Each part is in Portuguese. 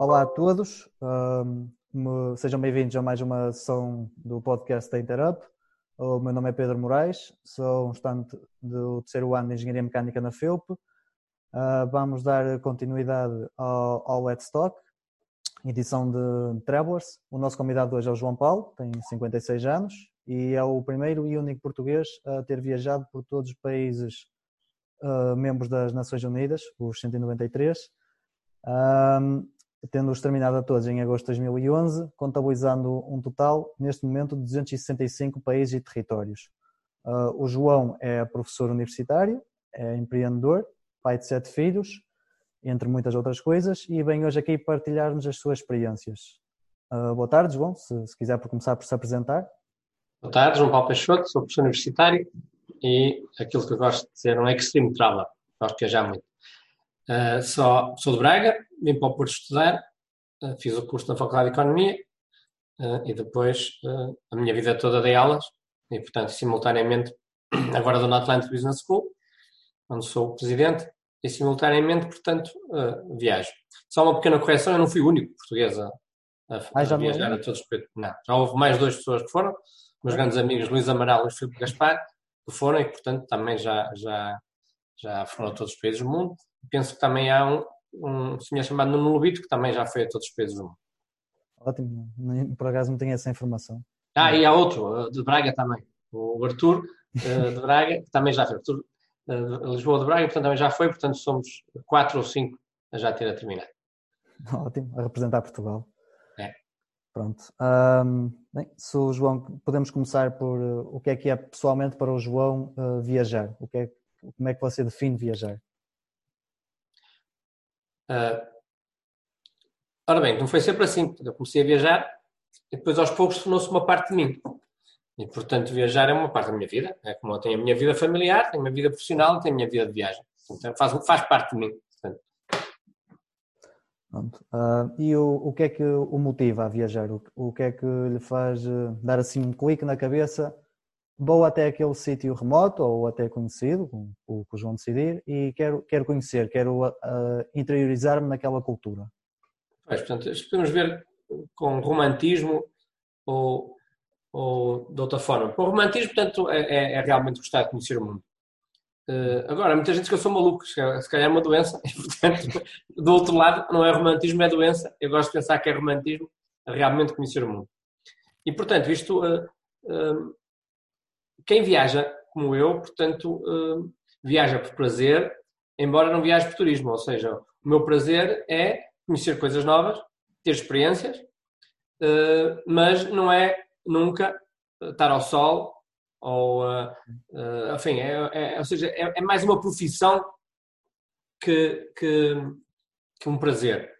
Olá a todos, um, sejam bem-vindos a mais uma sessão do podcast da Interup. O meu nome é Pedro Moraes, sou um estudante do terceiro ano de Engenharia Mecânica na FEUP. Uh, vamos dar continuidade ao, ao Let's Talk, edição de Travelers. O nosso convidado hoje é o João Paulo, tem 56 anos e é o primeiro e único português a ter viajado por todos os países uh, membros das Nações Unidas, os 193. Um, tendo-os terminado a todos em agosto de 2011, contabilizando um total, neste momento, de 265 países e territórios. Uh, o João é professor universitário, é empreendedor, pai de sete filhos, entre muitas outras coisas, e vem hoje aqui partilhar-nos as suas experiências. Uh, boa tarde, João, se, se, quiser por começar por se apresentar. Boa tarde, João Paulo Peixoto, sou professor universitário e aquilo que eu gosto de ser um extreme traveler, gosto de viajar muito. Uh, sou, sou de Braga, vim para o Porto estudar, uh, fiz o curso na Faculdade de Economia uh, e depois a minha vida toda dei aulas e, portanto, simultaneamente, agora dou na Atlantic Business School, onde sou o presidente, e simultaneamente, portanto, viajo. Só uma pequena correção, eu não fui o único português a, a, viajar a todos os países. Não, já houve mais duas pessoas que foram, meus grandes amigos Luís Amaral e Filipe Gaspar, que foram e, portanto, também já, já, já foram a todos os países do mundo penso que também há um, um senhor chamado Nuno Lobito que também já foi a todos os países do mundo. Ótimo, por acaso não tenho essa informação. Ah, e há outro, de Braga também, o Arthur eh, de Braga, que também já foi. Arthur, eh, Lisboa de Braga, portanto também já foi, portanto somos quatro ou cinco a já ter a terminar. Ótimo, a representar Portugal. É. Pronto. Um, bem, se o João, podemos começar por uh, o que é que é pessoalmente para o João uh, viajar? O que é, como é que você define viajar? Uh, ora bem, não foi sempre assim. Eu comecei a viajar e depois aos poucos tornou-se uma parte de mim. E portanto viajar é uma parte da minha vida. É como eu tenho a minha vida familiar, tenho a minha vida profissional, tenho a minha vida de viagem. Então faz, faz parte de mim. Uh, e o, o que é que o motiva a viajar? O, o que é que lhe faz uh, dar assim um clique na cabeça? Vou até aquele sítio remoto ou até conhecido, como o que o João decidir, e quero, quero conhecer, quero uh, interiorizar-me naquela cultura. Pois, portanto, podemos ver com romantismo ou, ou de outra forma. Com romantismo, portanto, é, é, é realmente gostar de conhecer o mundo. Uh, agora, muita gente diz que eu sou maluco, se calhar é uma doença, e portanto, do outro lado, não é romantismo, é doença. Eu gosto de pensar que é romantismo, realmente conhecer o mundo. E portanto, isto, uh, quem viaja como eu, portanto, viaja por prazer, embora não viaje por turismo, ou seja, o meu prazer é conhecer coisas novas, ter experiências, mas não é nunca estar ao sol ou uh, uh, enfim, é, é, ou seja, é, é, mais uma profissão que, que, que um prazer.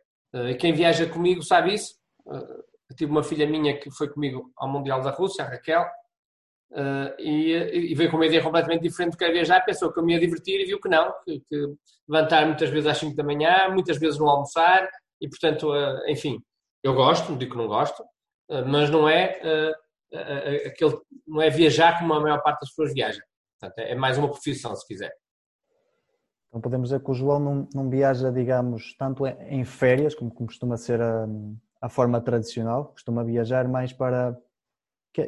Quem viaja comigo sabe isso. Uh, tive uma filha minha que foi comigo ao Mundial da Rússia, a Raquel, e, e, veio com uma ideia completamente diferente do que era viajar, pensou que eu me ia divertir e viu que não, que, que levantar muitas vezes às 5 da manhã, muitas vezes não almoçar, e portanto, enfim, eu gosto, digo que não gosto, mas não é aquele, não é viajar como a maior parte das pessoas viaja. Portanto, é mais uma profissão, se quiser. Então podemos dizer que o João não, não viaja, digamos, tanto em férias, como costuma ser a, a, forma tradicional, costuma viajar mais para.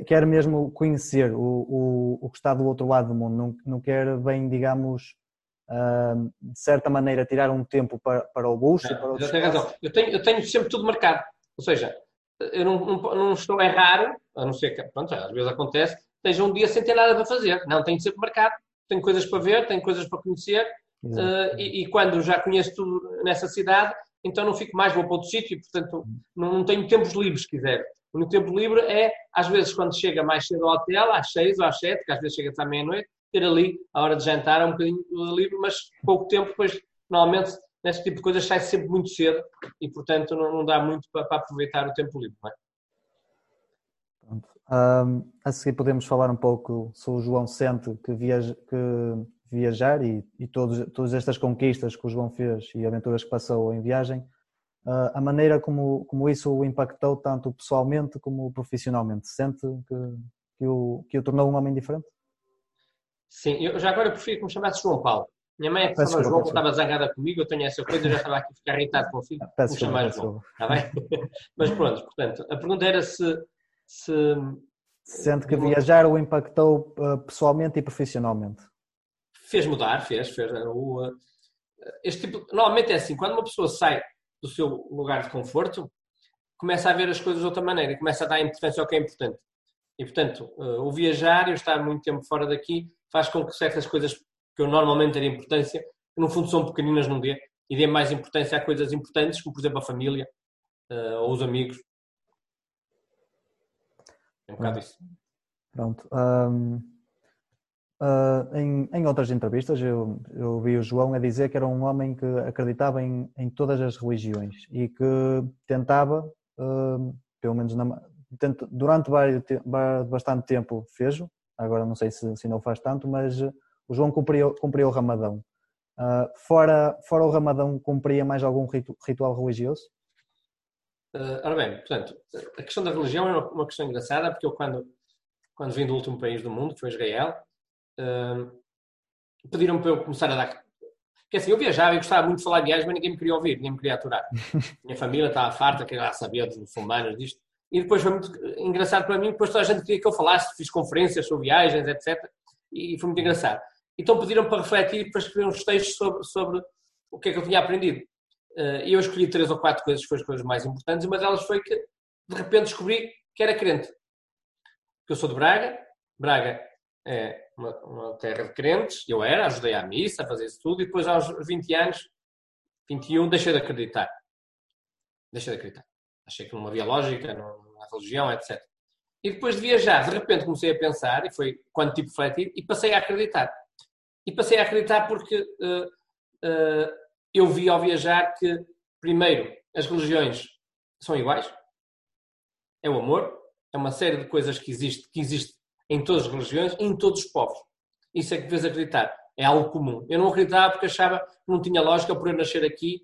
Quer mesmo conhecer o, o, o que está do outro lado do mundo, não, não quer bem, digamos, uh, de certa maneira, tirar um tempo para, para o. Não, para o razão. Eu tenho, eu tenho sempre tudo marcado. Ou seja, eu não, não, não, estou a errar, a não ser que, pronto, às vezes acontece, esteja um dia sem ter nada para fazer. Não, tenho sempre marcado, tenho coisas para ver, tenho coisas para conhecer, uh, e, e, quando já conheço tudo nessa cidade, então não fico mais, vou para outro sítio, portanto, não, não, tenho tempos livres, se quiser. O meu tempo livre é, às vezes, quando chega mais cedo ao hotel, às seis ou às sete, que às vezes chega à meia-noite, ter ali a hora de jantar, um bocadinho livre, mas pouco tempo, depois, normalmente, nesse tipo de coisas sai sempre muito cedo e, portanto, não, não dá muito para, para, aproveitar o tempo livre. É? Um, a seguir podemos falar um pouco sobre o João sente que, viaja, que viajar e, e todos, todas estas conquistas que o João fez e aventuras que passou em viagem, uh, a maneira como, como isso o impactou tanto pessoalmente como profissionalmente. Sente que, que, o, que o tornou um homem diferente? Sim, eu já agora prefiro que me chamasse João Paulo Minha mãe é que desculpa, João, estava zangada comigo, eu tenho essa coisa, eu já estava aqui a ficar irritado consigo. Peço Vou chamar desculpa, João, está bem? Mas pronto, portanto, a pergunta era se, se Sente que viajar o impactou uh, pessoalmente e profissionalmente. fez mudar, fez, fez. O, este tipo, normalmente é assim, quando uma pessoa sai do seu lugar de conforto, começa a ver as coisas de outra maneira, e começa a dar importância ao que é importante. E, portanto, uh, o viajar e o estar muito tempo fora daqui faz com que certas coisas que eu normalmente daria importância, que no fundo são pequeninas num dia, e dê mais importância a coisas importantes, como por exemplo a família uh, ou os amigos. É um bocado isso. Pronto. Um, uh, em, em outras entrevistas, eu, eu vi o João a dizer que era um homem que acreditava em, em todas as religiões e que tentava, uh, pelo menos na, durante vários, bastante tempo fez-o, agora não sei se, se não faz tanto, mas o João cumpriu, cumpriu o Ramadão. Uh, fora, fora o Ramadão, cumpria mais algum ritu, ritual religioso? Uh, ora bem, portanto, a questão da religião é uma, uma, questão engraçada, porque eu, quando, quando vim do último país do mundo, que foi Israel, uh, pediram para eu começar a dar. Porque assim, eu viajava e gostava muito de falar de viagens, mas ninguém me queria ouvir, ninguém me queria aturar. Minha família estava farta, queria lá saber dos muçulmanos, disto. E depois foi muito engraçado para mim, depois toda a gente queria que eu falasse, fiz conferências sobre viagens, etc. E foi muito engraçado. Então pediram para refletir, para escrever uns textos sobre, sobre o que é que eu tinha aprendido. E eu escolhi três ou quatro coisas que foram as coisas mais importantes, e uma delas foi que, de repente, descobri que era crente. Que eu sou de Braga, Braga é uma, uma, terra de crentes, eu era, ajudei à missa, a fazer isso tudo, e depois aos 20 anos, 21, deixei de acreditar. Deixei de acreditar. Achei que não havia lógica na religião, etc. E depois de viajar, de repente comecei a pensar, e foi quando tive refletir, e passei a acreditar. E passei a acreditar porque uh, uh, eu vi ao viajar que, primeiro, as religiões são iguais. É o amor. É uma série de coisas que existe, que existe em todas as religiões em todos os povos. Isso é que deves acreditar. É algo comum. Eu não acreditava porque achava que não tinha lógica por eu nascer aqui.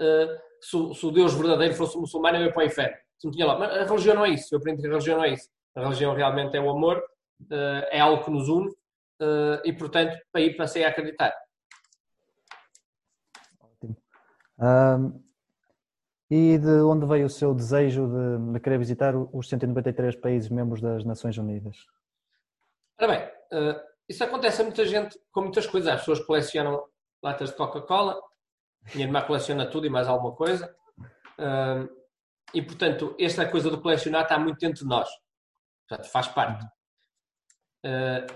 Uh, se, se, o Deus verdadeiro fosse muçulmano, eu ia para o inferno. Não tinha. Mas a religião não é isso. Eu aprendi que a religião não é isso. A religião realmente é o amor. Uh, é algo que nos une. Uh, e, portanto, aí passei a acreditar. Um, e de onde veio o seu desejo de, de, querer visitar os 193 países membros das Nações Unidas? Ora bem, uh, isso acontece a muita gente com muitas coisas. As pessoas colecionam latas de Coca-Cola, minha irmã coleciona tudo e mais alguma coisa. Uh, e, portanto, esta coisa do colecionar está muito dentro de nós. Portanto, faz parte. Uh,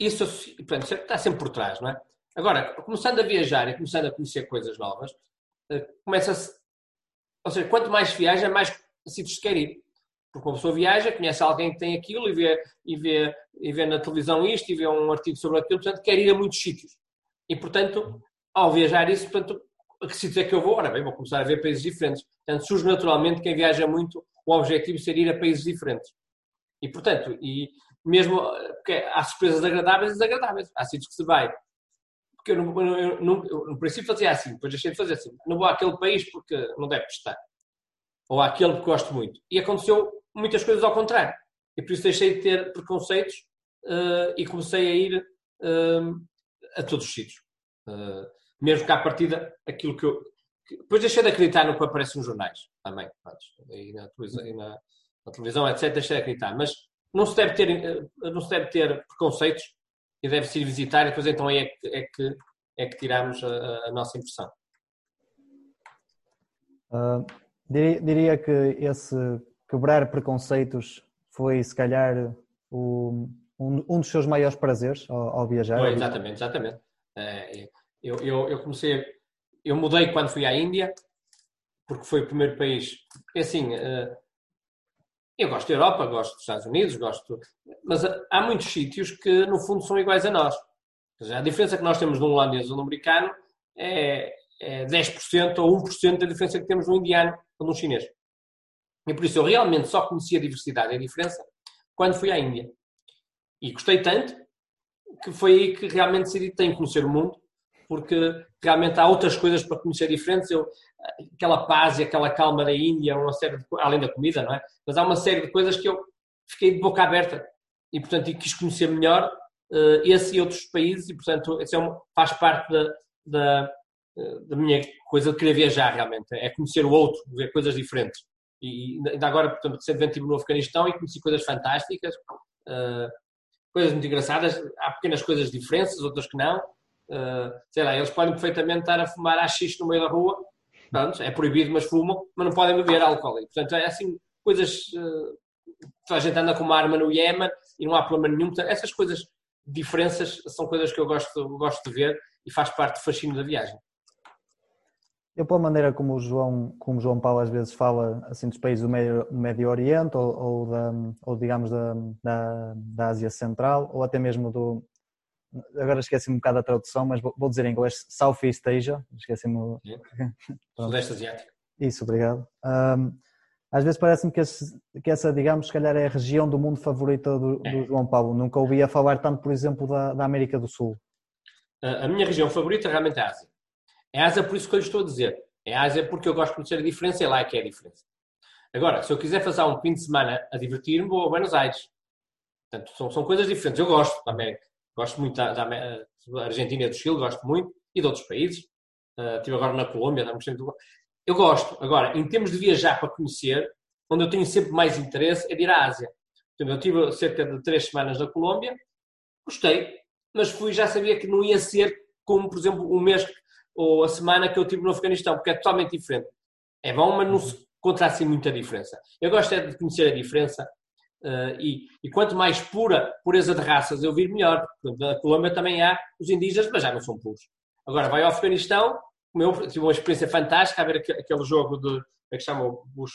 isso portanto, está sempre por trás, não é? Agora, começando a viajar e começando a conhecer coisas novas, começa-se. Ou seja, quanto mais viaja, mais sítios quer ir. Porque uma pessoa viaja, conhece alguém que tem aquilo e vê, e, vê, e vê na televisão isto e vê um artigo sobre aquilo, portanto, quer ir a muitos sítios. E, portanto, ao viajar isso, portanto, a que sítios é que eu vou? Ora bem, vou começar a ver países diferentes. Portanto, surge naturalmente quem viaja muito, o objetivo ser ir a países diferentes. E, portanto, e mesmo porque há surpresas agradáveis e desagradáveis. Há sítios que se vai porque eu, eu, eu, no princípio fazia assim, depois deixei de fazer assim. Não vou àquele país porque não deve prestar. Ou àquele que gosto muito. E aconteceu muitas coisas ao contrário. E por isso deixei de ter preconceitos uh, e comecei a ir uh, a todos os sítios. Uh, mesmo que à partida, aquilo que eu. Que, depois deixei de acreditar no que aparece nos jornais também. E na, televisão, e na, na televisão, etc. Deixei de acreditar. Mas não se deve ter, não se deve ter preconceitos e deve-se ir visitar e depois então é que, é que, é que tiramos a, a nossa impressão. Uh, diria, diria, que esse quebrar preconceitos foi se calhar o, um, um, dos seus maiores prazeres ao, ao viajar. Foi, exatamente, exatamente. Uh, eu, eu, eu comecei, eu mudei quando fui à Índia, porque foi o primeiro país. É assim, uh, eu gosto da Europa, gosto dos Estados Unidos, gosto. Mas há muitos sítios que, no fundo, são iguais a nós. A diferença que nós temos de um holandês ou de um americano é, é 10% ou 1% da diferença que temos de um indiano ou de um chinês. E por isso eu realmente só conheci a diversidade e a diferença quando fui à Índia. E gostei tanto que foi aí que realmente decidi que tenho que conhecer o mundo, porque realmente há outras coisas para conhecer diferentes. Eu, aquela paz e aquela calma da Índia, uma série de, além da comida, não é? Mas há uma série de coisas que eu fiquei de boca aberta e, portanto, quis conhecer melhor uh, esse e outros países, e portanto, isso é um, faz parte da, da, da, minha coisa de querer viajar realmente, é conhecer o outro, ver coisas diferentes. E ainda agora, portanto, recentemente estive no Afeganistão e conheci coisas fantásticas, uh, coisas muito engraçadas. Há pequenas coisas diferentes, outras que não. Uh, sei lá, eles podem perfeitamente estar a fumar AX no meio da rua, pronto, é proibido, mas fumam, mas não podem beber álcool. E, portanto, é assim, coisas. Uh, a gente anda com uma arma no Iémen e não há problema nenhum. Portanto, essas coisas, diferenças, são coisas que eu gosto, gosto de ver e faz parte do fascínio da viagem. Eu, pela maneira como o João, como o João Paulo às vezes fala assim, dos países do Médio, Médio Oriente ou, ou, da, ou digamos da, da, da, Ásia Central ou até mesmo do. Agora esqueci-me um bocado da tradução, mas vou, vou dizer em inglês Southeast Asia. Esqueci-me. Sudeste Asiático. Isso, obrigado. Um, às vezes parece-me que, que, essa, digamos, se calhar é a região do mundo favorita do, do é. João Paulo. Nunca ouvia falar tanto, por exemplo, da, da América do Sul. A minha região favorita realmente é a Ásia. É Ásia por isso que eu lhe estou a dizer. É Ásia porque eu gosto de conhecer a diferença e lá é que é a diferença. Agora, se eu quiser fazer um fim de semana a divertir-me, vou a Buenos Aires. Portanto, são, são coisas diferentes. Eu gosto da América. Gosto muito da, da, Argentina e do Chile, gosto muito. E de outros países. Uh, estive agora na Colômbia, eu gosto. Agora, em termos de viajar para conhecer, onde eu tenho sempre mais interesse é de ir à Ásia. eu tive cerca de três semanas na Colômbia, gostei, mas fui já sabia que não ia ser como, por exemplo, um mês ou a semana que eu tive no Afeganistão, porque é totalmente diferente. É bom, mas não se encontra assim muita diferença. Eu gosto é de conhecer a diferença uh, e, e, quanto mais pura, pureza de raças eu vir, melhor. Na Colômbia também há os indígenas, mas já não são puros. Agora, vai ao Afeganistão, eu tive uma experiência fantástica a ver aquele jogo de, como é que chama? Bush,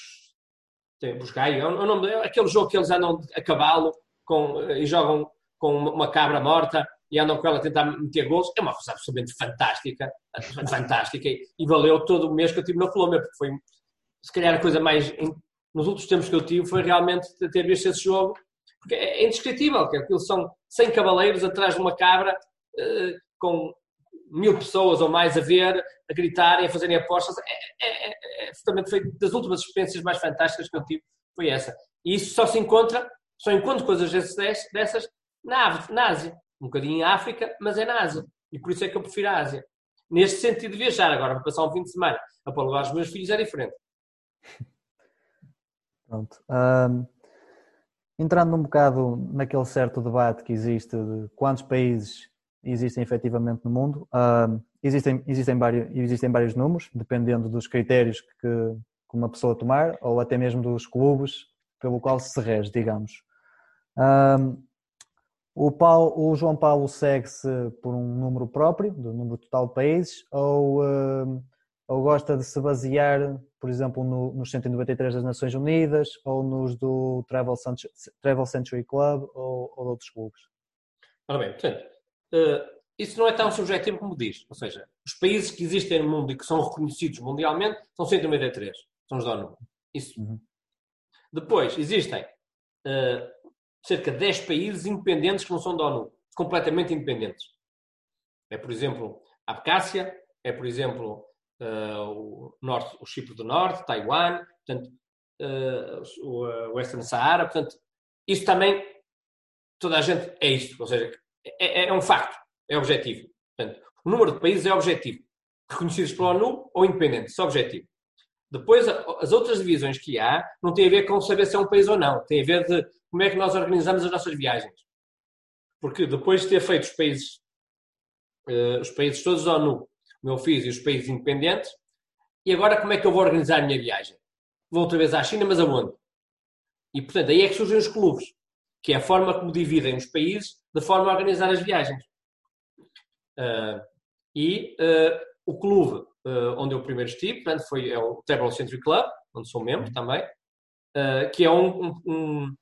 tem, Buscai, é o nome, é aquele jogo que eles andam a cavalo com, e jogam com uma cabra morta e andam com ela a tentar meter gols. É uma coisa absolutamente fantástica, fantástica, e valeu todo o mês que eu tive na Colômbia, porque foi, se calhar, a coisa mais, nos últimos tempos que eu tive, foi realmente ter visto esse jogo, porque é indescritível, que aquilo são 100 cavaleiros atrás de uma cabra, uh, com mil pessoas ou mais a ver, a gritarem, a fazerem apostas. É, é, é, é das últimas experiências mais fantásticas que eu tive, foi essa. E isso só se encontra, só encontro coisas dessas na, na Ásia um bocadinho em África, mas é na Ásia. E por isso é que eu prefiro a Ásia. Neste sentido de viajar, agora para passar um fim de semana a para levar os meus filhos é diferente. Pronto. Um, entrando um bocado naquele certo debate que existe de quantos países existem efetivamente no mundo, um, existem, existem, vários, existem vários números, dependendo dos critérios que, que uma pessoa tomar, ou até mesmo dos clubes pelo qual se rege, digamos. Um, o, Paulo, o João Paulo segue-se por um número próprio, do número total de países, ou, uh, ou gosta de se basear, por exemplo, no, nos 193 das Nações Unidas, ou nos do Travel Century, Travel Century Club, ou, ou de outros clubes? Ora bem, portanto, uh, isso não é tão subjetivo como diz. Ou seja, os países que existem no mundo e que são reconhecidos mundialmente são 193, são os da ONU. Isso. Uhum. Depois, existem uh, cerca de 10 países independentes que não são da ONU, completamente independentes. É, por exemplo, a Abcácia, é, por exemplo, uh, o, norte, o Chipre do Norte, Taiwan, portanto, uh, o Western Sahara, portanto, isso também, toda a gente é isto, ou seja, é, é, é um facto, é objetivo. Portanto, o número de países é objetivo, reconhecidos pela ONU ou independentes, é objetivo. Depois, as outras divisões que há não têm a ver com saber se é um país ou não, tem a ver de como é que nós organizamos as nossas viagens. Porque depois de ter feito os países, uh, os países todos da ONU, como eu fiz, e os países independentes, e agora como é que eu vou organizar a minha viagem? Vou outra vez à China, mas aonde? E portanto, aí é que surgem os clubes, que é a forma como dividem os países de forma a organizar as viagens. Uh, e uh, o clube onde eu primeiro estive, portanto, foi é o Travel Century Club, onde sou membro também, que é um, um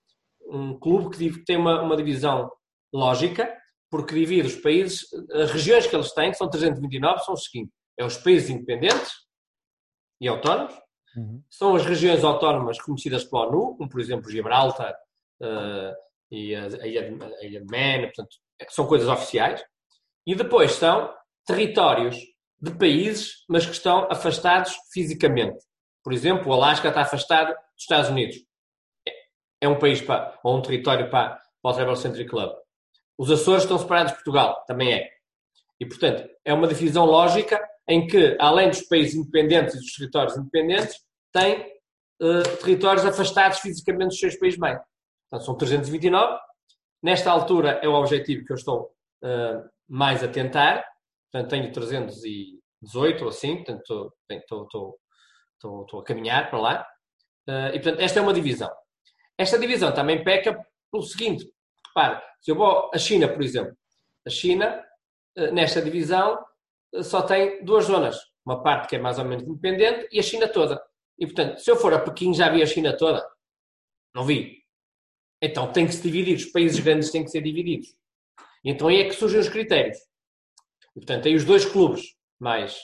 clube que tem uma, uma divisão lógica, porque divide os países, as regiões que eles têm, que são 329, são os seguintes: é os países independentes e autónomos, uhum. são as regiões autónomas reconhecidas pela ONU, como por exemplo Gibraltar uh, e a, ilha de, a ilha de Man, portanto, são coisas oficiais, e depois são territórios de países, mas que estão afastados fisicamente. Por exemplo, o Alasca está afastado dos Estados Unidos é um país para, ou um território para, para o Travel Century Club. Os Açores estão separados de Portugal, também é. E, portanto, é uma divisão lógica em que, além dos países independentes e dos territórios independentes, tem uh, territórios afastados fisicamente dos seus países bem. Portanto, são 329. Nesta altura é o objetivo que eu estou uh, mais a tentar. Portanto, tenho 318 ou assim, portanto, estou, estou, estou, estou, estou a caminhar para lá. Uh, e, portanto, esta é uma divisão. Esta divisão também peca pelo seguinte: repare, se eu vou à China, por exemplo, a China, uh, nesta divisão, uh, só tem duas zonas. Uma parte que é mais ou menos independente e a China toda. E, portanto, se eu for a Pequim, já vi a China toda? Não vi. Então tem que se dividir. Os países grandes têm que ser divididos. Então aí é que surgem os critérios. E, portanto, tem os dois clubes mais,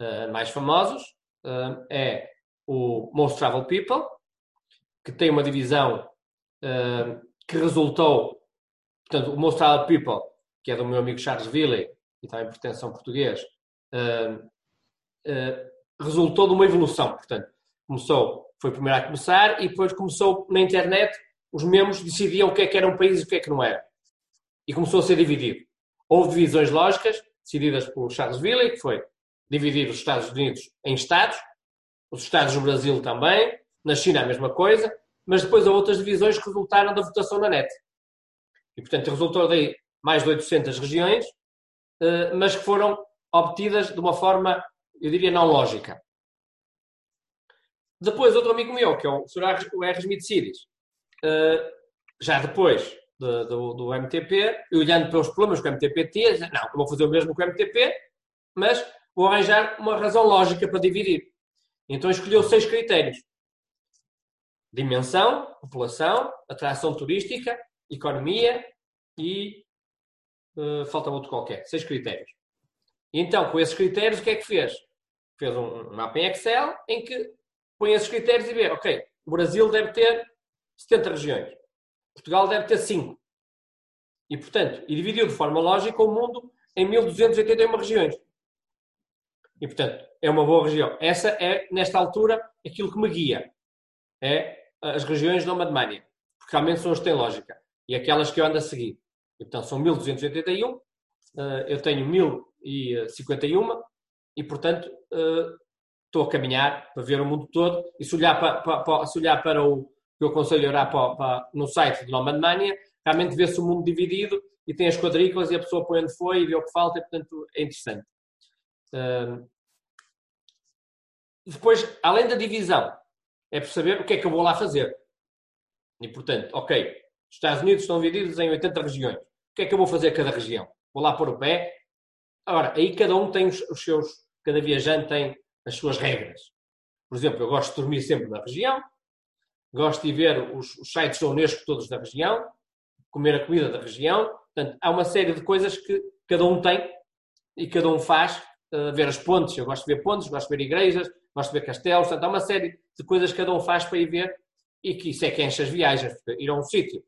uh, mais famosos. Uh, é o Most Travel People, que tem uma divisão uh, que resultou, portanto, o Most Travel People, que é do meu amigo Charles Ville e também pertence a um português, resultou de uma evolução. Portanto, começou, foi o primeiro a começar e depois começou na internet, os membros decidiam o que é que era um país e o que é que não era. E começou a ser dividido. Houve divisões lógicas, decididas por Charles Ville, que foi dividir os Estados Unidos em Estados, os Estados do Brasil também, na China a mesma coisa, mas depois há outras divisões que resultaram da votação na net. E, portanto, resultou daí mais de 800 regiões, eh, mas que foram obtidas de uma forma, eu diria, não lógica. Depois, outro amigo meu, que é o Sr. R. Smith eh, já depois do, do, MTP, e olhando pelos problemas que o MTP tinha, não, vou fazer o mesmo com o MTP, mas vou arranjar uma razão lógica para dividir. Então escolheu seis critérios. Dimensão, população, atração turística, economia e uh, falta outro qualquer. Seis critérios. E então, com esses critérios, o que é que fez? Fez um, um mapa em Excel em que põe esses critérios e vê, ok, o Brasil deve ter 70 regiões. Portugal deve ter 5. E, portanto, e dividiu de forma lógica o mundo em 1281 regiões. E, portanto, é uma boa região. Essa é, nesta altura, aquilo que me guia. É as regiões de Nomadmania. Porque realmente são as que têm lógica. E aquelas que eu ando a seguir. E, são 1281. Eh, eu tenho 1051. E, portanto, eh, estou a caminhar para ver o mundo todo. E se olhar para, para, se olhar para o que eu aconselho a olhar para, para, no site de Nomadmania, realmente vê-se o mundo dividido e tem as quadrículas e a pessoa põe onde foi e vê o que falta. E, portanto, é interessante. Depois, além da divisão, é para saber o que é que eu vou lá fazer. E, portanto, ok, os Estados Unidos estão divididos em 80 regiões. O que é que eu vou fazer a cada região? Vou lá pôr o pé? Agora, aí cada um tem os, os seus, cada viajante tem as suas regras. Por exemplo, eu gosto de dormir sempre na região, gosto de ver os, os sites da Unesco todos da região, comer a comida da região. Portanto, há uma série de coisas que cada um tem e cada um faz uh, ver as pontes. Eu gosto de ver pontes, gosto de ver igrejas, gosto ver castelos. Portanto, há uma série de coisas que cada um faz para ir ver e que isso é que enche as viagens. Ir a um sítio,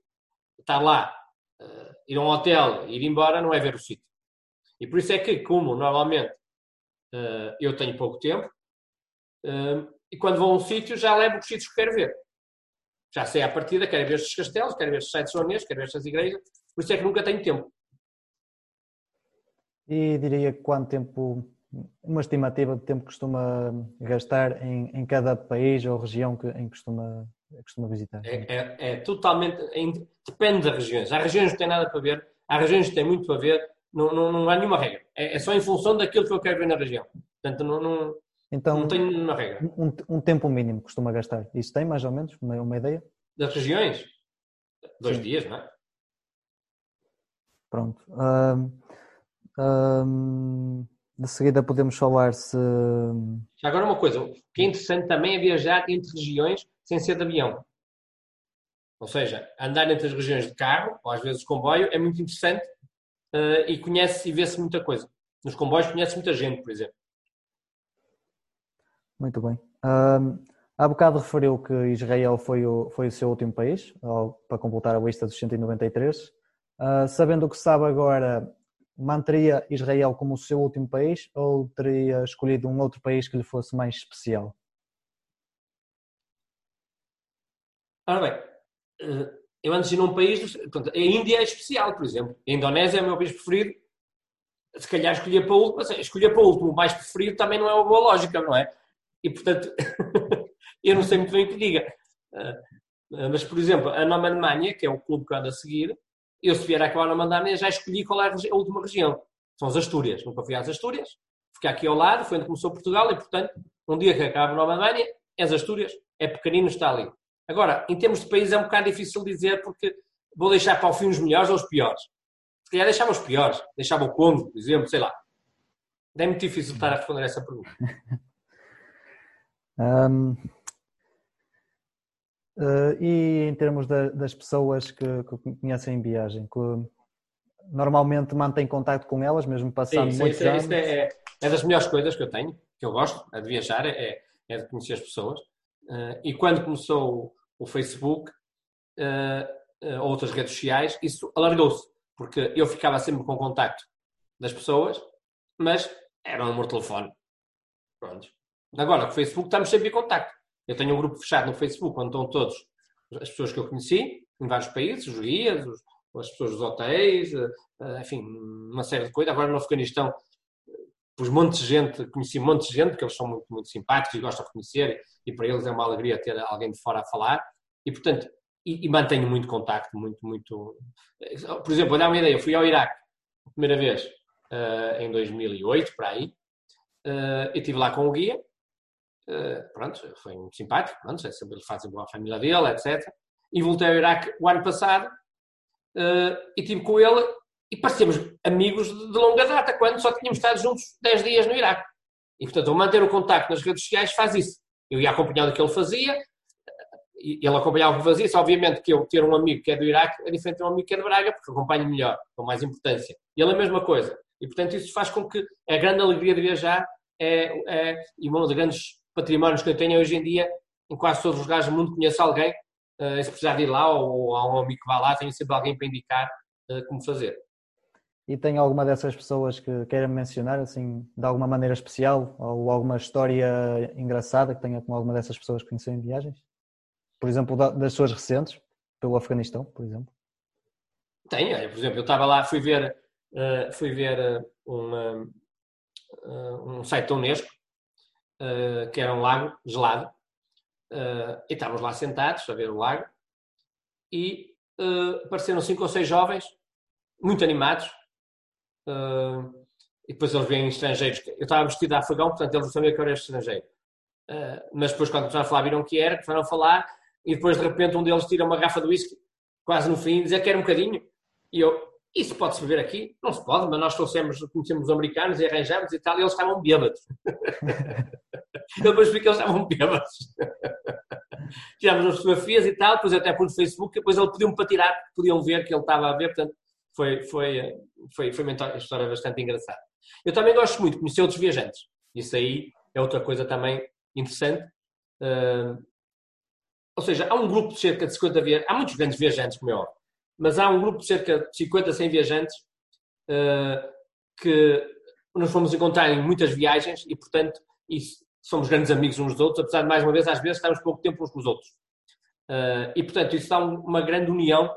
estar lá, uh, ir a um hotel, ir embora, não é ver o sítio. E por isso é que, como normalmente uh, eu tenho pouco tempo, e quando vou a um sítio já levo os sítios que quero ver. Já sei à partida, quero ver estes castelos, quero ver estes sites honestos, quero ver estas igrejas, por isso é que nunca tenho tempo. E diria quanto tempo, uma estimativa de tempo costuma gastar em, em cada país ou região que, em que costuma, costuma visitar? É, é, é totalmente, depende das regiões. Há regiões que não têm nada para ver, há regiões que têm muito para ver, não, não, não há nenhuma regra. É, é, só em função daquilo que eu quero ver na região. Portanto, não, não, então, não tenho nenhuma regra. Um, um, tempo mínimo costuma gastar. Isso tem mais ou menos uma, uma ideia? Das regiões? Dois Sim. dias, não é? Pronto. Um, um, de seguida podemos falar se. Já agora uma coisa, o que é interessante também é viajar entre regiões sem ser de avião. Ou seja, andar entre as regiões de carro, ou às vezes comboio, é muito interessante uh, e conhece e vê-se muita coisa. Nos comboios conhece muita gente, por exemplo. Muito bem. Um, há bocado referiu que Israel foi o, foi o seu último país, para completar a lista dos 193. Uh, ah, sabendo o que sabe agora, manteria Israel como o seu último país ou teria escolhido um outro país que lhe fosse mais especial? Ora bem, eh, eu antes de ir num país, portanto, a Índia é especial, por exemplo. A Indonésia é o meu país preferido. Se calhar escolher para o último, mas escolher para o último o mais preferido também não é uma boa lógica, não é? E portanto, eu não sei muito bem o que diga. Uh, mas, por exemplo, a Nova Alemanha, que é o clube que ando a seguir, eu se vier a acabar na Alemanha já escolhi qual é a última região. São as Astúrias. Nunca fui às Astúrias. Fiquei aqui ao lado, foi onde começou Portugal e, portanto, um dia que acaba a Nova Alemanha, é as Astúrias, é pequenino, está ali. Agora, em termos de país é um bocado difícil dizer porque vou deixar para o fim os melhores ou os piores. Se calhar deixava os piores, deixava o Congo, por exemplo, sei lá. É muito difícil estar a responder essa pergunta. um, uh, e em termos de, das pessoas que, que, conhecem em viagem, que normalmente mantém contato com elas, mesmo passando sim, muitos sim, anos? Isso é, é, das melhores coisas que eu tenho, que eu gosto, é de viajar, é, é de conhecer as pessoas. Uh, e quando começou o Facebook, uh, uh, outras redes sociais, isso alargou-se, porque eu ficava sempre com contacto das pessoas, mas era um número de telefone. Pronto. Agora, com o Facebook estamos sempre em contacto. Eu tenho um grupo fechado no Facebook, onde estão todos as pessoas que eu conheci, em vários países, os guias, os, as pessoas dos hotéis, uh, enfim, uma série de coisas. Agora no Afeganistão pus um monte de gente, conheci um monte de gente, porque eles são muito, muito simpáticos e gostam de conhecer, e para eles é uma alegria ter alguém de fora a falar. E, portanto, e, e mantenho muito contacto, muito, muito... Por exemplo, vou dar uma ideia, eu fui ao Iraque a primeira vez uh, em 2008, para aí, uh, e estive lá com o guia, uh, pronto, foi muito simpático, pronto, é sempre ele faz a família dele, etc. E voltei ao Iraque o ano passado, uh, e estive com ele e parecemos amigos de, de longa data, quando só tínhamos estado juntos 10 dias no Iraque. E, portanto, manter o contacto nas redes sociais faz isso. Eu ia acompanhando o que ele fazia, ele acompanhava o que fazia. Obviamente que eu ter um amigo que é do Iraque é diferente de um amigo que é de Braga, porque acompanho melhor, com mais importância. E ele é a mesma coisa. E, portanto, isso faz com que a grande alegria de viajar é, é e um dos grandes patrimónios que eu tenho hoje em dia, em quase todos os lugares do mundo conheço alguém, uh, se precisar de ir lá ou há um amigo que vá lá, tenho sempre alguém para indicar uh, como fazer. E tem alguma dessas pessoas que queira mencionar, assim, de alguma maneira especial, ou alguma história engraçada que tenha com alguma dessas pessoas que conheceu em viagens? Por exemplo, das suas recentes, pelo Afeganistão, por exemplo? Tenho, por exemplo, eu estava lá, fui ver, uh, fui ver uma, um site da Unesco, uh, que era um lago gelado, e estávamos lá sentados a ver o lago, e apareceram cinco ou seis jovens, muito animados, Uh, e depois eles vêm estrangeiros. Eu estava vestido de afegão, portanto eles não sabiam que eu era estrangeiro. Uh, mas depois, quando começaram a falar, viram que era, que foram falar, e depois de repente um deles tira uma garrafa de whisky, quase no fim, e diz: Quer um bocadinho? E eu: Isso pode-se beber aqui? Não se pode, mas nós trouxemos, conhecemos os americanos e arranjamos e tal, e eles estavam bêbados. eu depois vi que eles estavam bêbados. Tirámos as fotografias e tal, depois até pus no Facebook, depois ele pediu-me para tirar, podiam ver que ele estava a ver, portanto foi, foi, foi, foi uma história bastante engraçada. Eu também gosto muito de conhecer outros viajantes. Isso aí é outra coisa também interessante. Uh, ou seja, há um grupo de cerca de 50 viajantes, há muitos grandes viajantes, como é óbvio, mas há um grupo de cerca de 50, 100 viajantes uh, que nos fomos encontrar em muitas viagens e, portanto, isso, somos grandes amigos uns dos outros, apesar de, mais uma vez, às vezes estamos pouco tempo uns com os outros. Uh, e, portanto, isso dá uma grande união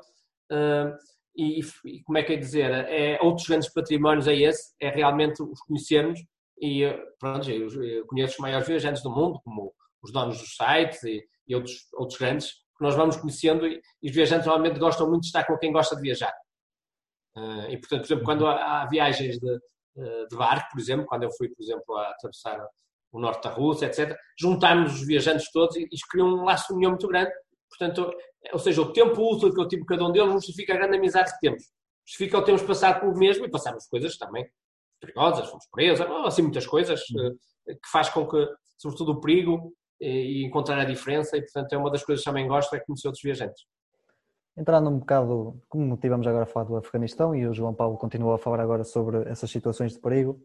uh, e, e, como é que é dizer, é, outros grandes patrimónios é esse, é realmente os conhecermos e pronto, eu, conheço os maiores viajantes do mundo, como os donos dos sites e, e outros, outros grandes, nós vamos conhecendo e, os viajantes normalmente gostam muito de estar com quem gosta de viajar. Uh, e portanto, por exemplo, quando há, viagens de, uh, de, barco, por exemplo, quando eu fui, por exemplo, a atravessar o norte da Rússia, etc., juntámos os viajantes todos e, e criou um laço de união muito grande. Portanto, ou seja, o tempo útil que eu tive cada um deles justifica a grande amizade que temos. Justifica o termos passado pelo mesmo e passamos coisas também perigosas, fomos presos, assim muitas coisas uhum. eh, que faz com que, sobretudo o perigo e encontrar a diferença e portanto é uma das coisas que também gosto é conhecer outros viajantes. Entrando um bocado, como tivemos agora a falar do Afeganistão e o João Paulo continuou a falar agora sobre essas situações de perigo,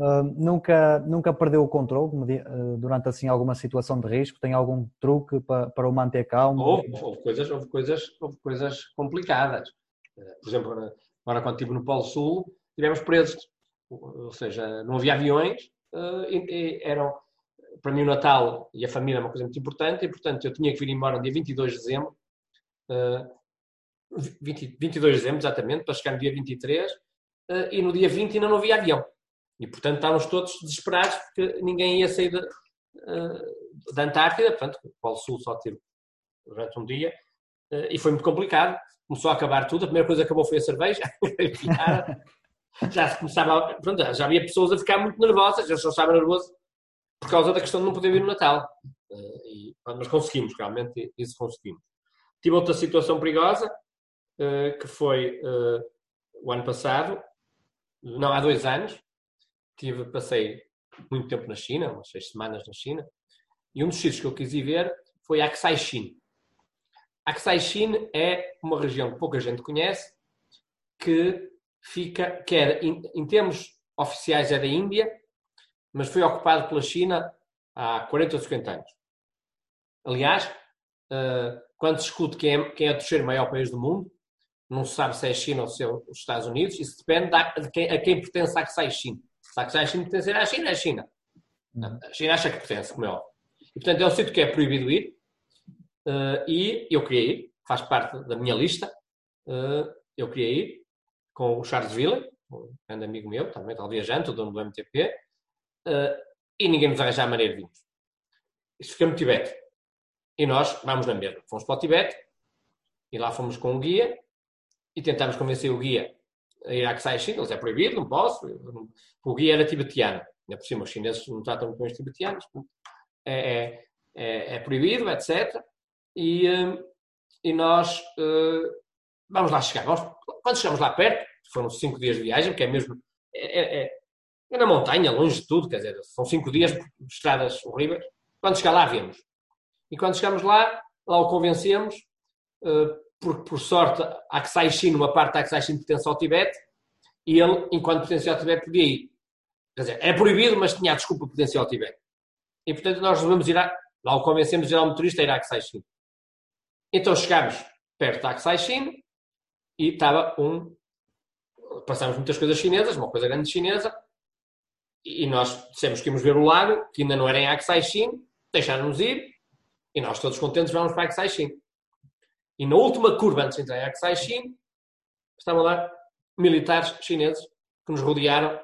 uh, nunca, nunca perdeu o controle uh, durante assim alguma situação de risco? Tem algum truque para, para o manter calmo? Houve, houve, coisas, houve, coisas, houve coisas complicadas. Uh, por exemplo, agora quando estive no Polo Sul, tivemos presos, ou seja, não havia aviões, e, e eram, para mim o Natal e a família é uma coisa muito importante e portanto eu tinha que vir embora no dia 22 de dezembro 20, 22 de dezembro, exatamente, para chegar no dia 23, uh, e no dia 20 ainda não havia avião. E, portanto, estávamos todos desesperados porque ninguém ia sair da, uh, da Antártida, portanto, o Polo Sul só teve durante um dia, uh, e foi muito complicado. Começou a acabar tudo, a primeira coisa que acabou foi a cerveja, já começava, pronto, já havia pessoas a ficar muito nervosas, eu só estava nervoso por causa da questão de não poder vir no Natal. Uh, e, mas conseguimos, realmente, isso conseguimos. Tive outra situação perigosa, uh, que foi uh, o ano passado, não há dois anos, tive, passei muito tempo na China, umas seis semanas na China, e um dos sítios que eu quis ir ver foi Aksai Chin. Aksai Chin é uma região que pouca gente conhece, que fica, que é, em, em termos oficiais é da Índia, mas foi ocupado pela China há 40 ou 50 anos. Aliás, uh, quando se discute quem é, quem é o terceiro maior país do mundo, não se sabe se é a China ou se é os Estados Unidos, isso depende de quem, a quem pertence a Aksai China. Se a Aksai China pertencer à China, é a China. Uhum. A China acha que pertence, como é óbvio. E, portanto, é um sítio que é proibido ir, uh, e eu queria ir, faz parte da minha lista, uh, eu queria ir com o Charles Villa, um grande amigo meu, também está viajante, o dono do MTP, uh, e ninguém nos arranjar a maneira de irmos. Isso fica no Tibete. E nós vamos na mesma. Fomos para o Tibete, e lá fomos com um guia, e tentámos convencer o guia a ir à Ksai China, é proibido, não posso. O guia era tibetano. Ainda por cima, os chineses não tratam muito bem os tibetanos. É, é, é, é proibido, etc. E, uh, e nós uh, vamos lá chegar. Vamos, quando chegamos lá perto, foram cinco dias de viagem, que é mesmo. É, é, é na montanha, longe de tudo, quer dizer, são cinco dias de estradas horríveis. Quando chegar lá, vemos. E quando chegamos lá, lá o convencemos, uh, porque por sorte a Aksai Chin, uma parte da Aksai Chin pertence ao Tibete, e ele, enquanto pertencia ao Tibete, podia ir. Quer dizer, é proibido, mas tinha a desculpa de pertencer ao Tibete. E portanto nós resolvemos ir a, lá o convencemos de ir ao motorista a ir à Aksai Chin. Então chegámos perto da Aksai Chin e estava um. Passámos muitas coisas chinesas, uma coisa grande chinesa, e nós dissemos que íamos ver o lago, que ainda não era em Aksai Chin, deixaram-nos ir, e nós todos contentes vamos para Aksai Chin. E na última curva, antes de entrar em Aksai Chin, estavam lá militares chineses que nos rodearam,